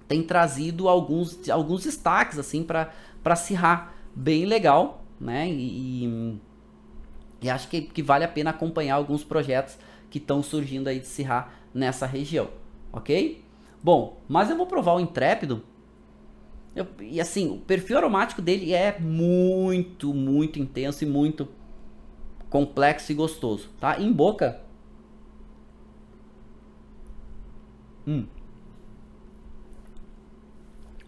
tem trazido alguns, alguns destaques assim para para Sirá, bem legal, né? E, e e acho que, que vale a pena acompanhar alguns projetos que estão surgindo aí de Sirá nessa região, ok? Bom, mas eu vou provar o intrépido. Eu, e assim, o perfil aromático dele é muito, muito intenso e muito complexo e gostoso, tá? Em boca. Hum.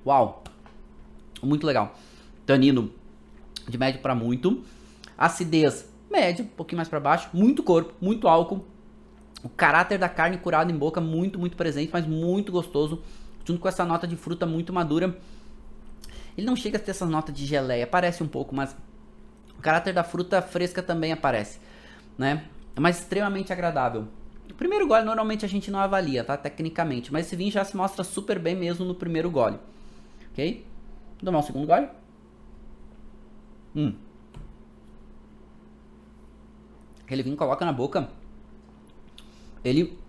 Uau. Muito legal. Tanino de médio para muito. Acidez médio, um pouquinho mais para baixo. Muito corpo, muito álcool. O caráter da carne curada em boca muito, muito presente, mas muito gostoso. Junto com essa nota de fruta muito madura. Ele não chega a ter essa nota de geleia, parece um pouco, mas o caráter da fruta fresca também aparece, né? É mais extremamente agradável. O primeiro gole normalmente a gente não avalia, tá? Tecnicamente, mas esse vinho já se mostra super bem mesmo no primeiro gole, ok? Vou tomar um segundo gole. Hum. Aquele vinho coloca na boca, ele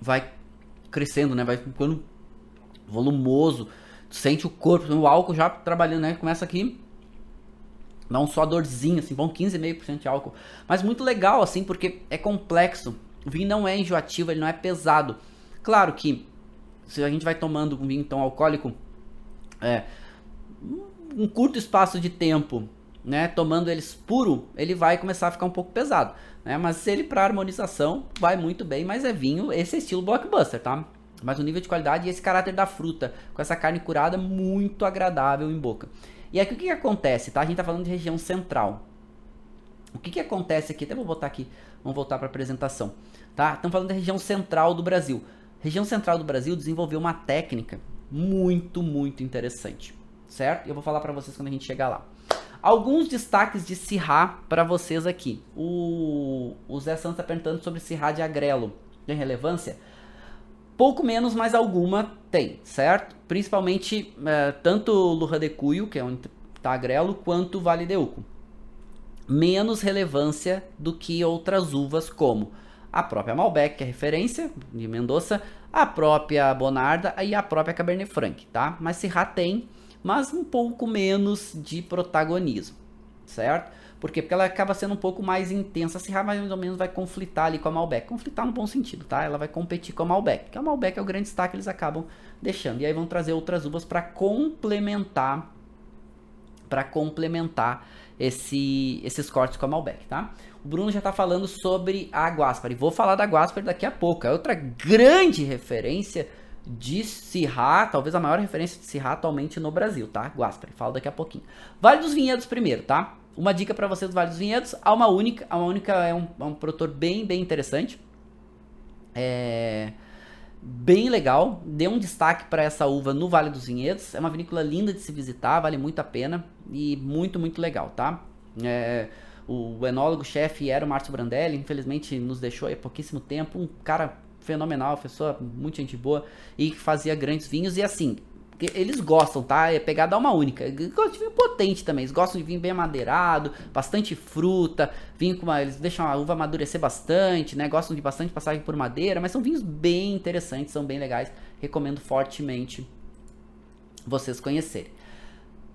vai crescendo, né? Vai ficando volumoso. Sente o corpo, o álcool já trabalhando, né? Começa aqui Dá um suadorzinho, assim, bom, 15,5% de álcool. Mas muito legal, assim, porque é complexo. O vinho não é enjoativo, ele não é pesado. Claro que se a gente vai tomando um vinho tão alcoólico, é, um curto espaço de tempo, né, tomando eles puro, ele vai começar a ficar um pouco pesado, né? Mas ele para harmonização vai muito bem, mas é vinho, esse é estilo blockbuster, tá? Mas o nível de qualidade e esse caráter da fruta, com essa carne curada muito agradável em boca. E aqui o que, que acontece, tá? A gente tá falando de região central. O que, que acontece aqui? Até vou botar aqui, vamos voltar para a apresentação, tá? Estamos falando da região central do Brasil. região central do Brasil desenvolveu uma técnica muito, muito interessante, certo? Eu vou falar para vocês quando a gente chegar lá. Alguns destaques de Sirá para vocês aqui. O, o Zé Santos está perguntando sobre Sirá de Agrelo. Tem relevância? Pouco menos, mas alguma tem, certo? Principalmente é, tanto Lurra de Cuyo, que é onde está Agrelo, quanto Vale de Uco. Menos relevância do que outras uvas, como a própria Malbec, que é referência de Mendoza, a própria Bonarda e a própria Cabernet Franc, tá? Mas Syrah tem, mas um pouco menos de protagonismo, certo? Por quê? Porque ela acaba sendo um pouco mais intensa. A Syrah mais ou menos vai conflitar ali com a Malbec. Conflitar no bom sentido, tá? Ela vai competir com a Malbec. Que a Malbec é o grande destaque que eles acabam deixando. E aí vão trazer outras uvas para complementar para complementar esse, esses cortes com a Malbec, tá? O Bruno já tá falando sobre a Guaspari. Vou falar da Guaspari daqui a pouco. É outra grande referência de Syrah, talvez a maior referência de Syrah atualmente no Brasil, tá? Guaspari, falo daqui a pouquinho. Vale dos Vinhedos primeiro, tá? Uma dica para vocês do Vale dos Vinhedos, a uma única, a uma única é um, é um produtor bem, bem interessante. É bem legal, dê um destaque para essa uva no Vale dos Vinhedos. É uma vinícola linda de se visitar, vale muito a pena e muito, muito legal, tá? É, o enólogo-chefe era o Márcio Brandelli, infelizmente nos deixou há pouquíssimo tempo, um cara fenomenal, pessoa muito gente boa e que fazia grandes vinhos e assim, eles gostam, tá? É pegada uma única. Gostam de vinho potente também. Eles gostam de vinho bem amadeirado, bastante fruta, vinho com uma, eles deixam a uva amadurecer bastante, né? Gostam de bastante passagem por madeira, mas são vinhos bem interessantes, são bem legais. Recomendo fortemente vocês conhecerem.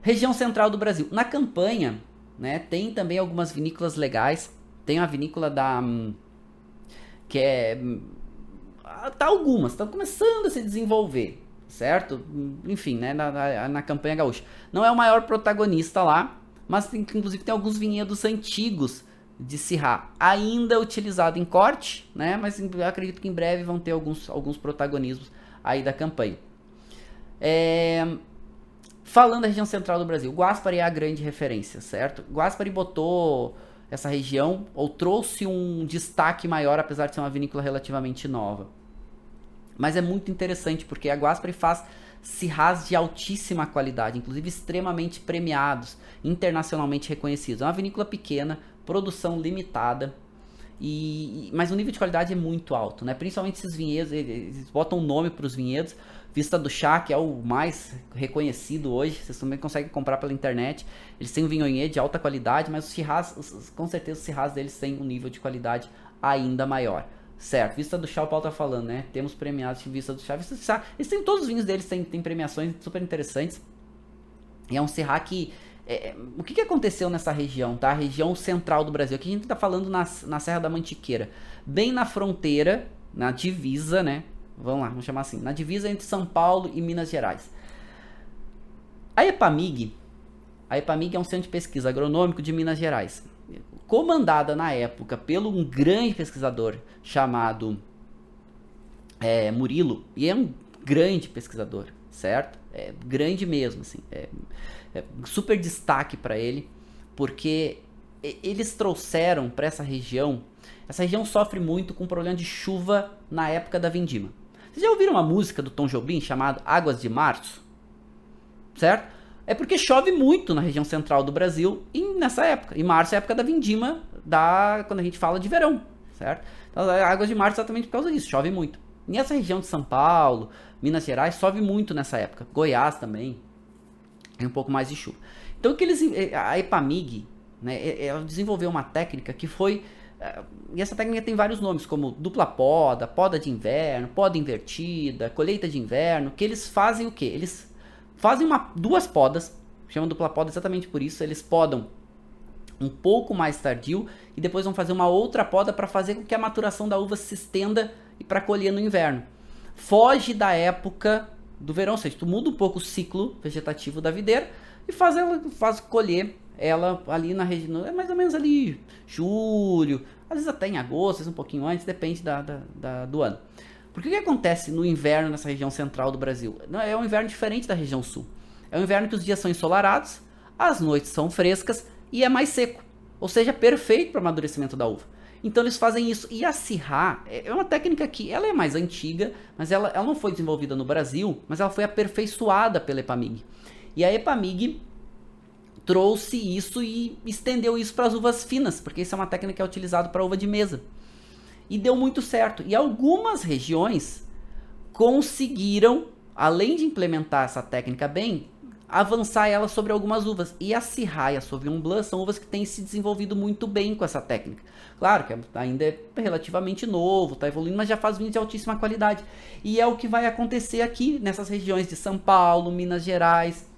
Região central do Brasil. Na campanha, né, tem também algumas vinícolas legais. Tem a vinícola da hum, que é hum, tá algumas, estão começando a se desenvolver certo? Enfim, né, na, na, na, campanha gaúcha. Não é o maior protagonista lá, mas tem, inclusive tem alguns vinhedos antigos de Sirá, ainda utilizado em corte, né, mas acredito que em breve vão ter alguns, alguns protagonismos aí da campanha. É... Falando da região central do Brasil, Guaspari é a grande referência, certo? Guaspari botou essa região, ou trouxe um destaque maior, apesar de ser uma vinícola relativamente nova. Mas é muito interessante porque a Guaspari faz cirrás de altíssima qualidade, inclusive extremamente premiados, internacionalmente reconhecidos. É uma vinícola pequena, produção limitada, e, mas o nível de qualidade é muito alto, né? Principalmente esses vinhedos, eles botam um nome para os vinhedos. Vista do Chá, que é o mais reconhecido hoje, vocês também conseguem comprar pela internet. Eles têm um vinhonhê de alta qualidade, mas os cirrás, com certeza os cirrás deles têm um nível de qualidade ainda maior. Certo, Vista do Chá, o Paulo tá falando, né? Temos premiados de Vista do Chá. Vista do Chá, eles têm todos os vinhos deles, têm, têm premiações super interessantes. E é um Serra que. É, o que, que aconteceu nessa região, tá? A região central do Brasil. Aqui a gente tá falando na, na Serra da Mantiqueira. Bem na fronteira, na divisa, né? vamos lá, vamos chamar assim, na divisa entre São Paulo e Minas Gerais. A EPAMIG, a EPAMIG é um centro de pesquisa agronômico de Minas Gerais, comandada na época pelo um grande pesquisador chamado é, Murilo, e é um grande pesquisador, certo? É grande mesmo, assim, é, é super destaque para ele, porque eles trouxeram para essa região, essa região sofre muito com problema de chuva na época da vindima. Vocês já ouviram uma música do Tom Jobim chamada Águas de Março? Certo? É porque chove muito na região central do Brasil e nessa época. E março é a época da vindima, da, quando a gente fala de verão, certo? Então, Águas de Março é exatamente por causa disso, chove muito. Nessa região de São Paulo, Minas Gerais, chove muito nessa época. Goiás também, tem um pouco mais de chuva. Então, que eles, eh, a Epamig, né, ela desenvolveu uma técnica que foi eh, e essa técnica tem vários nomes, como dupla poda, poda de inverno, poda invertida, colheita de inverno, que eles fazem o que? Eles fazem uma, duas podas, chamam dupla poda exatamente por isso, eles podam um pouco mais tardio e depois vão fazer uma outra poda para fazer com que a maturação da uva se estenda e para colher no inverno. Foge da época do verão, ou seja, tu muda um pouco o ciclo vegetativo da videira e faz ela faz colher ela ali na região, é mais ou menos ali julho, às vezes até em agosto, às vezes um pouquinho antes, depende da, da, da do ano. Porque o que acontece no inverno nessa região central do Brasil? Não, é um inverno diferente da região sul. É um inverno que os dias são ensolarados, as noites são frescas e é mais seco. Ou seja, perfeito para o amadurecimento da uva. Então eles fazem isso. E a Sirra é uma técnica que ela é mais antiga, mas ela, ela não foi desenvolvida no Brasil, mas ela foi aperfeiçoada pela Epamig. E a Epamig trouxe isso e estendeu isso para as uvas finas, porque isso é uma técnica que é utilizada para uva de mesa. E deu muito certo. E algumas regiões conseguiram, além de implementar essa técnica bem, avançar ela sobre algumas uvas. E a Syrah e a Sauvignon Blanc são uvas que têm se desenvolvido muito bem com essa técnica. Claro que ainda é relativamente novo, está evoluindo, mas já faz vinhos de altíssima qualidade. E é o que vai acontecer aqui nessas regiões de São Paulo, Minas Gerais,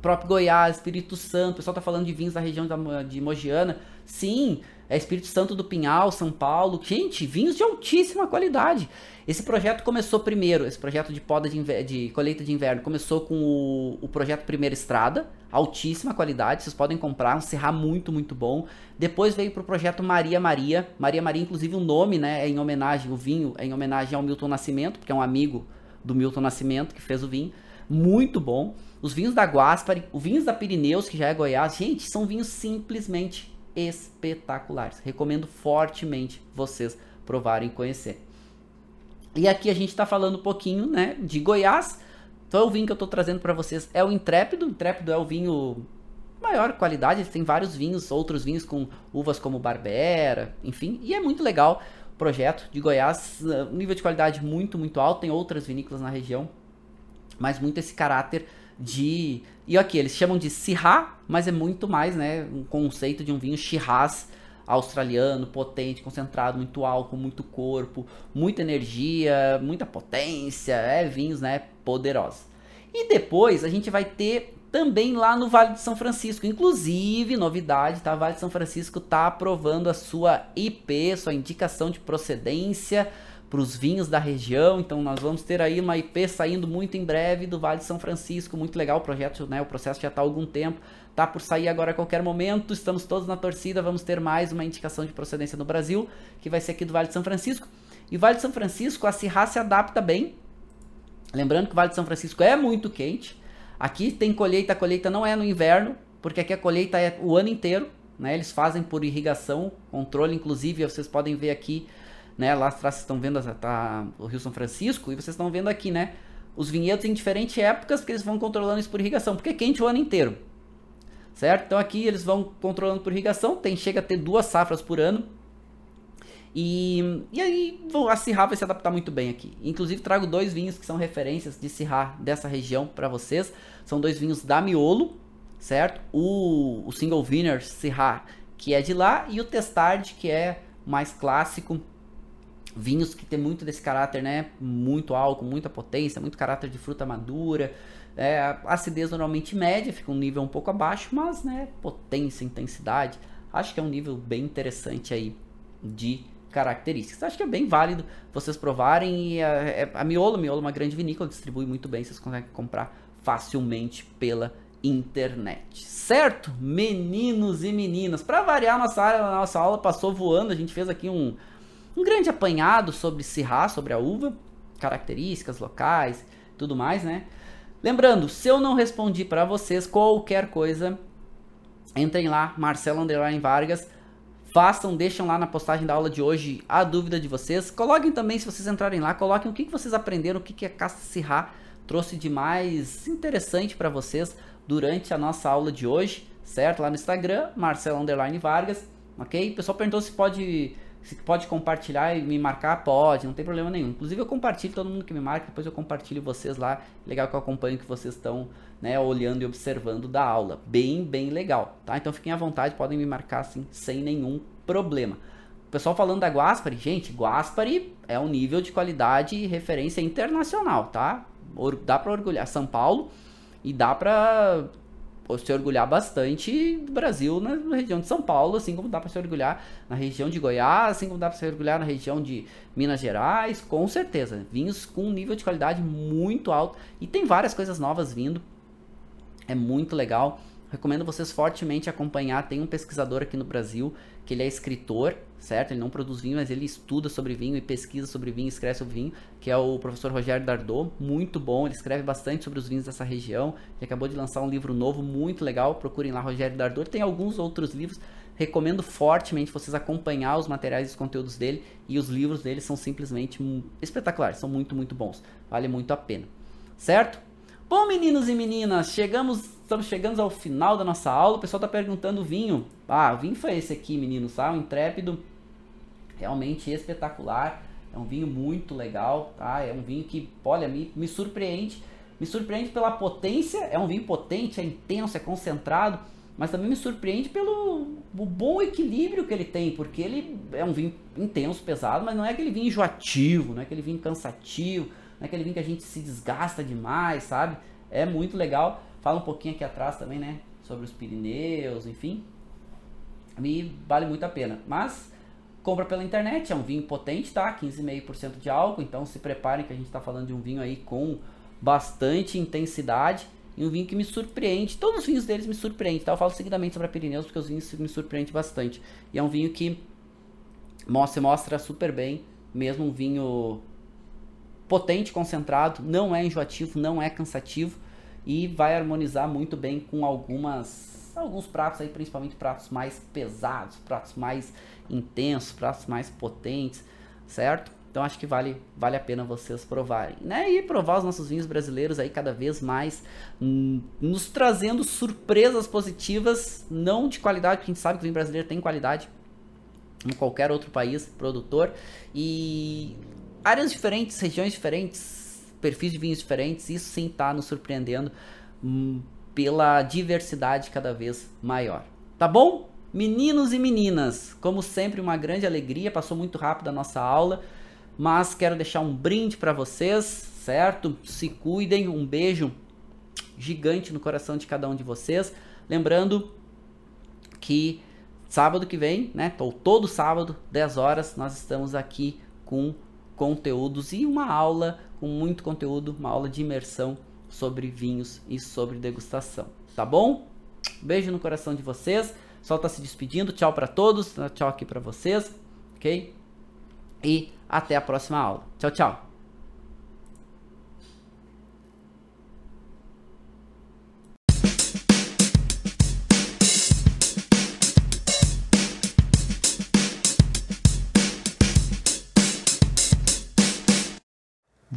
próprio Goiás, Espírito Santo. O pessoal está falando de vinhos da região de Mogiana. Sim, é Espírito Santo do Pinhal, São Paulo. Gente, vinhos de altíssima qualidade. Esse projeto começou primeiro, esse projeto de poda de, de colheita de inverno, começou com o, o, projeto Primeira Estrada, altíssima qualidade, vocês podem comprar, um serrar muito, muito bom. Depois veio para o projeto Maria Maria. Maria Maria, inclusive, o nome né, é em homenagem, o vinho é em homenagem ao Milton Nascimento, porque é um amigo do Milton Nascimento que fez o vinho. Muito bom. Os vinhos da Guaspari, os vinhos da Pirineus, que já é Goiás, gente, são vinhos simplesmente espetaculares. Recomendo fortemente vocês provarem e conhecer. E aqui a gente está falando um pouquinho, né, de Goiás. Então o vinho que eu estou trazendo para vocês é o Intrépido. O Intrépido é o vinho maior qualidade, tem vários vinhos, outros vinhos com uvas como Barbera, enfim, e é muito legal o projeto de Goiás, uh, nível de qualidade muito, muito alto, tem outras vinícolas na região, mas muito esse caráter de. E aqui, eles chamam de Syrah, mas é muito mais, né? Um conceito de um vinho Shiraz australiano, potente, concentrado, muito álcool, muito corpo, muita energia, muita potência, é vinhos, né, poderosos. E depois a gente vai ter também lá no Vale de São Francisco, inclusive, novidade, tá? Vale de São Francisco tá aprovando a sua IP, sua indicação de procedência para os vinhos da região. Então nós vamos ter aí uma IP saindo muito em breve do Vale de São Francisco, muito legal o projeto, né? O processo já está há algum tempo, tá por sair agora a qualquer momento. Estamos todos na torcida, vamos ter mais uma indicação de procedência no Brasil, que vai ser aqui do Vale de São Francisco. E Vale de São Francisco, a Sirra se adapta bem. Lembrando que o Vale de São Francisco é muito quente. Aqui tem colheita, a colheita não é no inverno, porque aqui a colheita é o ano inteiro, né? Eles fazem por irrigação, controle, inclusive, vocês podem ver aqui né? Lá atrás vocês estão vendo tá, o Rio São Francisco e vocês estão vendo aqui, né? Os vinhedos em diferentes épocas, porque eles vão controlando isso por irrigação, porque é quente o ano inteiro. Certo? Então aqui eles vão controlando por irrigação, tem, chega a ter duas safras por ano. E, e aí a Sirra vai se adaptar muito bem aqui. Inclusive trago dois vinhos que são referências de Sirra dessa região para vocês. São dois vinhos da Miolo, certo? O, o Single Winner Sirra, que é de lá, e o Testard, que é mais clássico, vinhos que tem muito desse caráter, né? Muito álcool, muita potência, muito caráter de fruta madura. É, acidez normalmente média, fica um nível um pouco abaixo, mas, né? Potência, intensidade. Acho que é um nível bem interessante aí de características. Acho que é bem válido vocês provarem. E a, é, a Miolo, Miolo é uma grande vinícola, distribui muito bem, vocês conseguem comprar facilmente pela internet. Certo? Meninos e meninas, para variar, nossa, nossa aula passou voando, a gente fez aqui um, um grande apanhado sobre Syrah, sobre a uva, características locais, tudo mais, né? Lembrando, se eu não respondi para vocês qualquer coisa, entrem lá, Marcelo Underline Vargas, façam, deixam lá na postagem da aula de hoje a dúvida de vocês. Coloquem também, se vocês entrarem lá, coloquem o que, que vocês aprenderam, o que, que a Casta Sirra trouxe de mais interessante para vocês durante a nossa aula de hoje, certo? Lá no Instagram, Marcelo Underline Vargas, ok? O pessoal perguntou se pode se pode compartilhar e me marcar, pode, não tem problema nenhum. Inclusive eu compartilho todo mundo que me marca, depois eu compartilho vocês lá. Legal que eu acompanho que vocês estão né, olhando e observando da aula. Bem, bem legal, tá? Então fiquem à vontade, podem me marcar assim, sem nenhum problema. O pessoal falando da Guaspari, gente, Guaspari é um nível de qualidade e referência internacional, tá? Dá para orgulhar São Paulo e dá para se orgulhar bastante do Brasil na região de São Paulo, assim como dá para se orgulhar na região de Goiás, assim como dá para se orgulhar na região de Minas Gerais, com certeza. Vinhos com um nível de qualidade muito alto e tem várias coisas novas vindo. É muito legal. Recomendo vocês fortemente acompanhar. Tem um pesquisador aqui no Brasil que ele é escritor, certo? Ele não produz vinho, mas ele estuda sobre vinho e pesquisa sobre vinho, escreve sobre vinho, que é o professor Rogério Dardot, muito bom. Ele escreve bastante sobre os vinhos dessa região. Ele acabou de lançar um livro novo, muito legal. Procurem lá Rogério Dardot. Tem alguns outros livros. Recomendo fortemente vocês acompanhar os materiais e os conteúdos dele e os livros dele são simplesmente espetaculares, são muito, muito bons. Vale muito a pena. Certo? Bom, meninos e meninas, chegamos, estamos chegando ao final da nossa aula. O pessoal está perguntando o vinho. Ah, o vinho foi esse aqui, meninos? O Intrépido, realmente espetacular. É um vinho muito legal, tá? É um vinho que, olha, me, me surpreende. Me surpreende pela potência. É um vinho potente, é intenso, é concentrado. Mas também me surpreende pelo bom equilíbrio que ele tem, porque ele é um vinho intenso, pesado, mas não é aquele vinho enjoativo, não é aquele vinho cansativo não é aquele vinho que a gente se desgasta demais, sabe? É muito legal. Fala um pouquinho aqui atrás também, né? Sobre os Pirineus, enfim. Me vale muito a pena. Mas compra pela internet, é um vinho potente, tá? 15,5% de álcool, então se preparem que a gente está falando de um vinho aí com bastante intensidade e um vinho que me surpreende. Todos os vinhos deles me surpreendem, tá? Eu falo seguidamente sobre a Pirineus porque os vinhos me surpreendem bastante. E é um vinho que mostra, mostra super bem, mesmo um vinho potente, concentrado, não é enjoativo, não é cansativo e vai harmonizar muito bem com algumas alguns pratos aí, principalmente pratos mais pesados, pratos mais intensos, pratos mais potentes, certo? Então acho que vale, vale a pena vocês provarem, né? E provar os nossos vinhos brasileiros aí cada vez mais, hum, nos trazendo surpresas positivas, não de qualidade, porque a gente sabe que o vinho brasileiro tem qualidade, em qualquer outro país produtor e áreas diferentes, regiões diferentes, perfis de vinhos diferentes, isso sim está nos surpreendendo hum, pela diversidade cada vez maior. Tá bom? Meninos e meninas, como sempre, uma grande alegria, passou muito rápido a nossa aula, mas quero deixar um brinde para vocês, certo? Se cuidem, um beijo gigante no coração de cada um de vocês. Lembrando que sábado que vem, né, ou todo sábado, 10 horas, nós estamos aqui com conteúdos e uma aula com muito conteúdo, uma aula de imersão sobre vinhos e sobre degustação, tá bom? Beijo no coração de vocês. Só tá se despedindo. Tchau para todos. Tchau aqui para vocês, OK? E até a próxima aula. Tchau, tchau.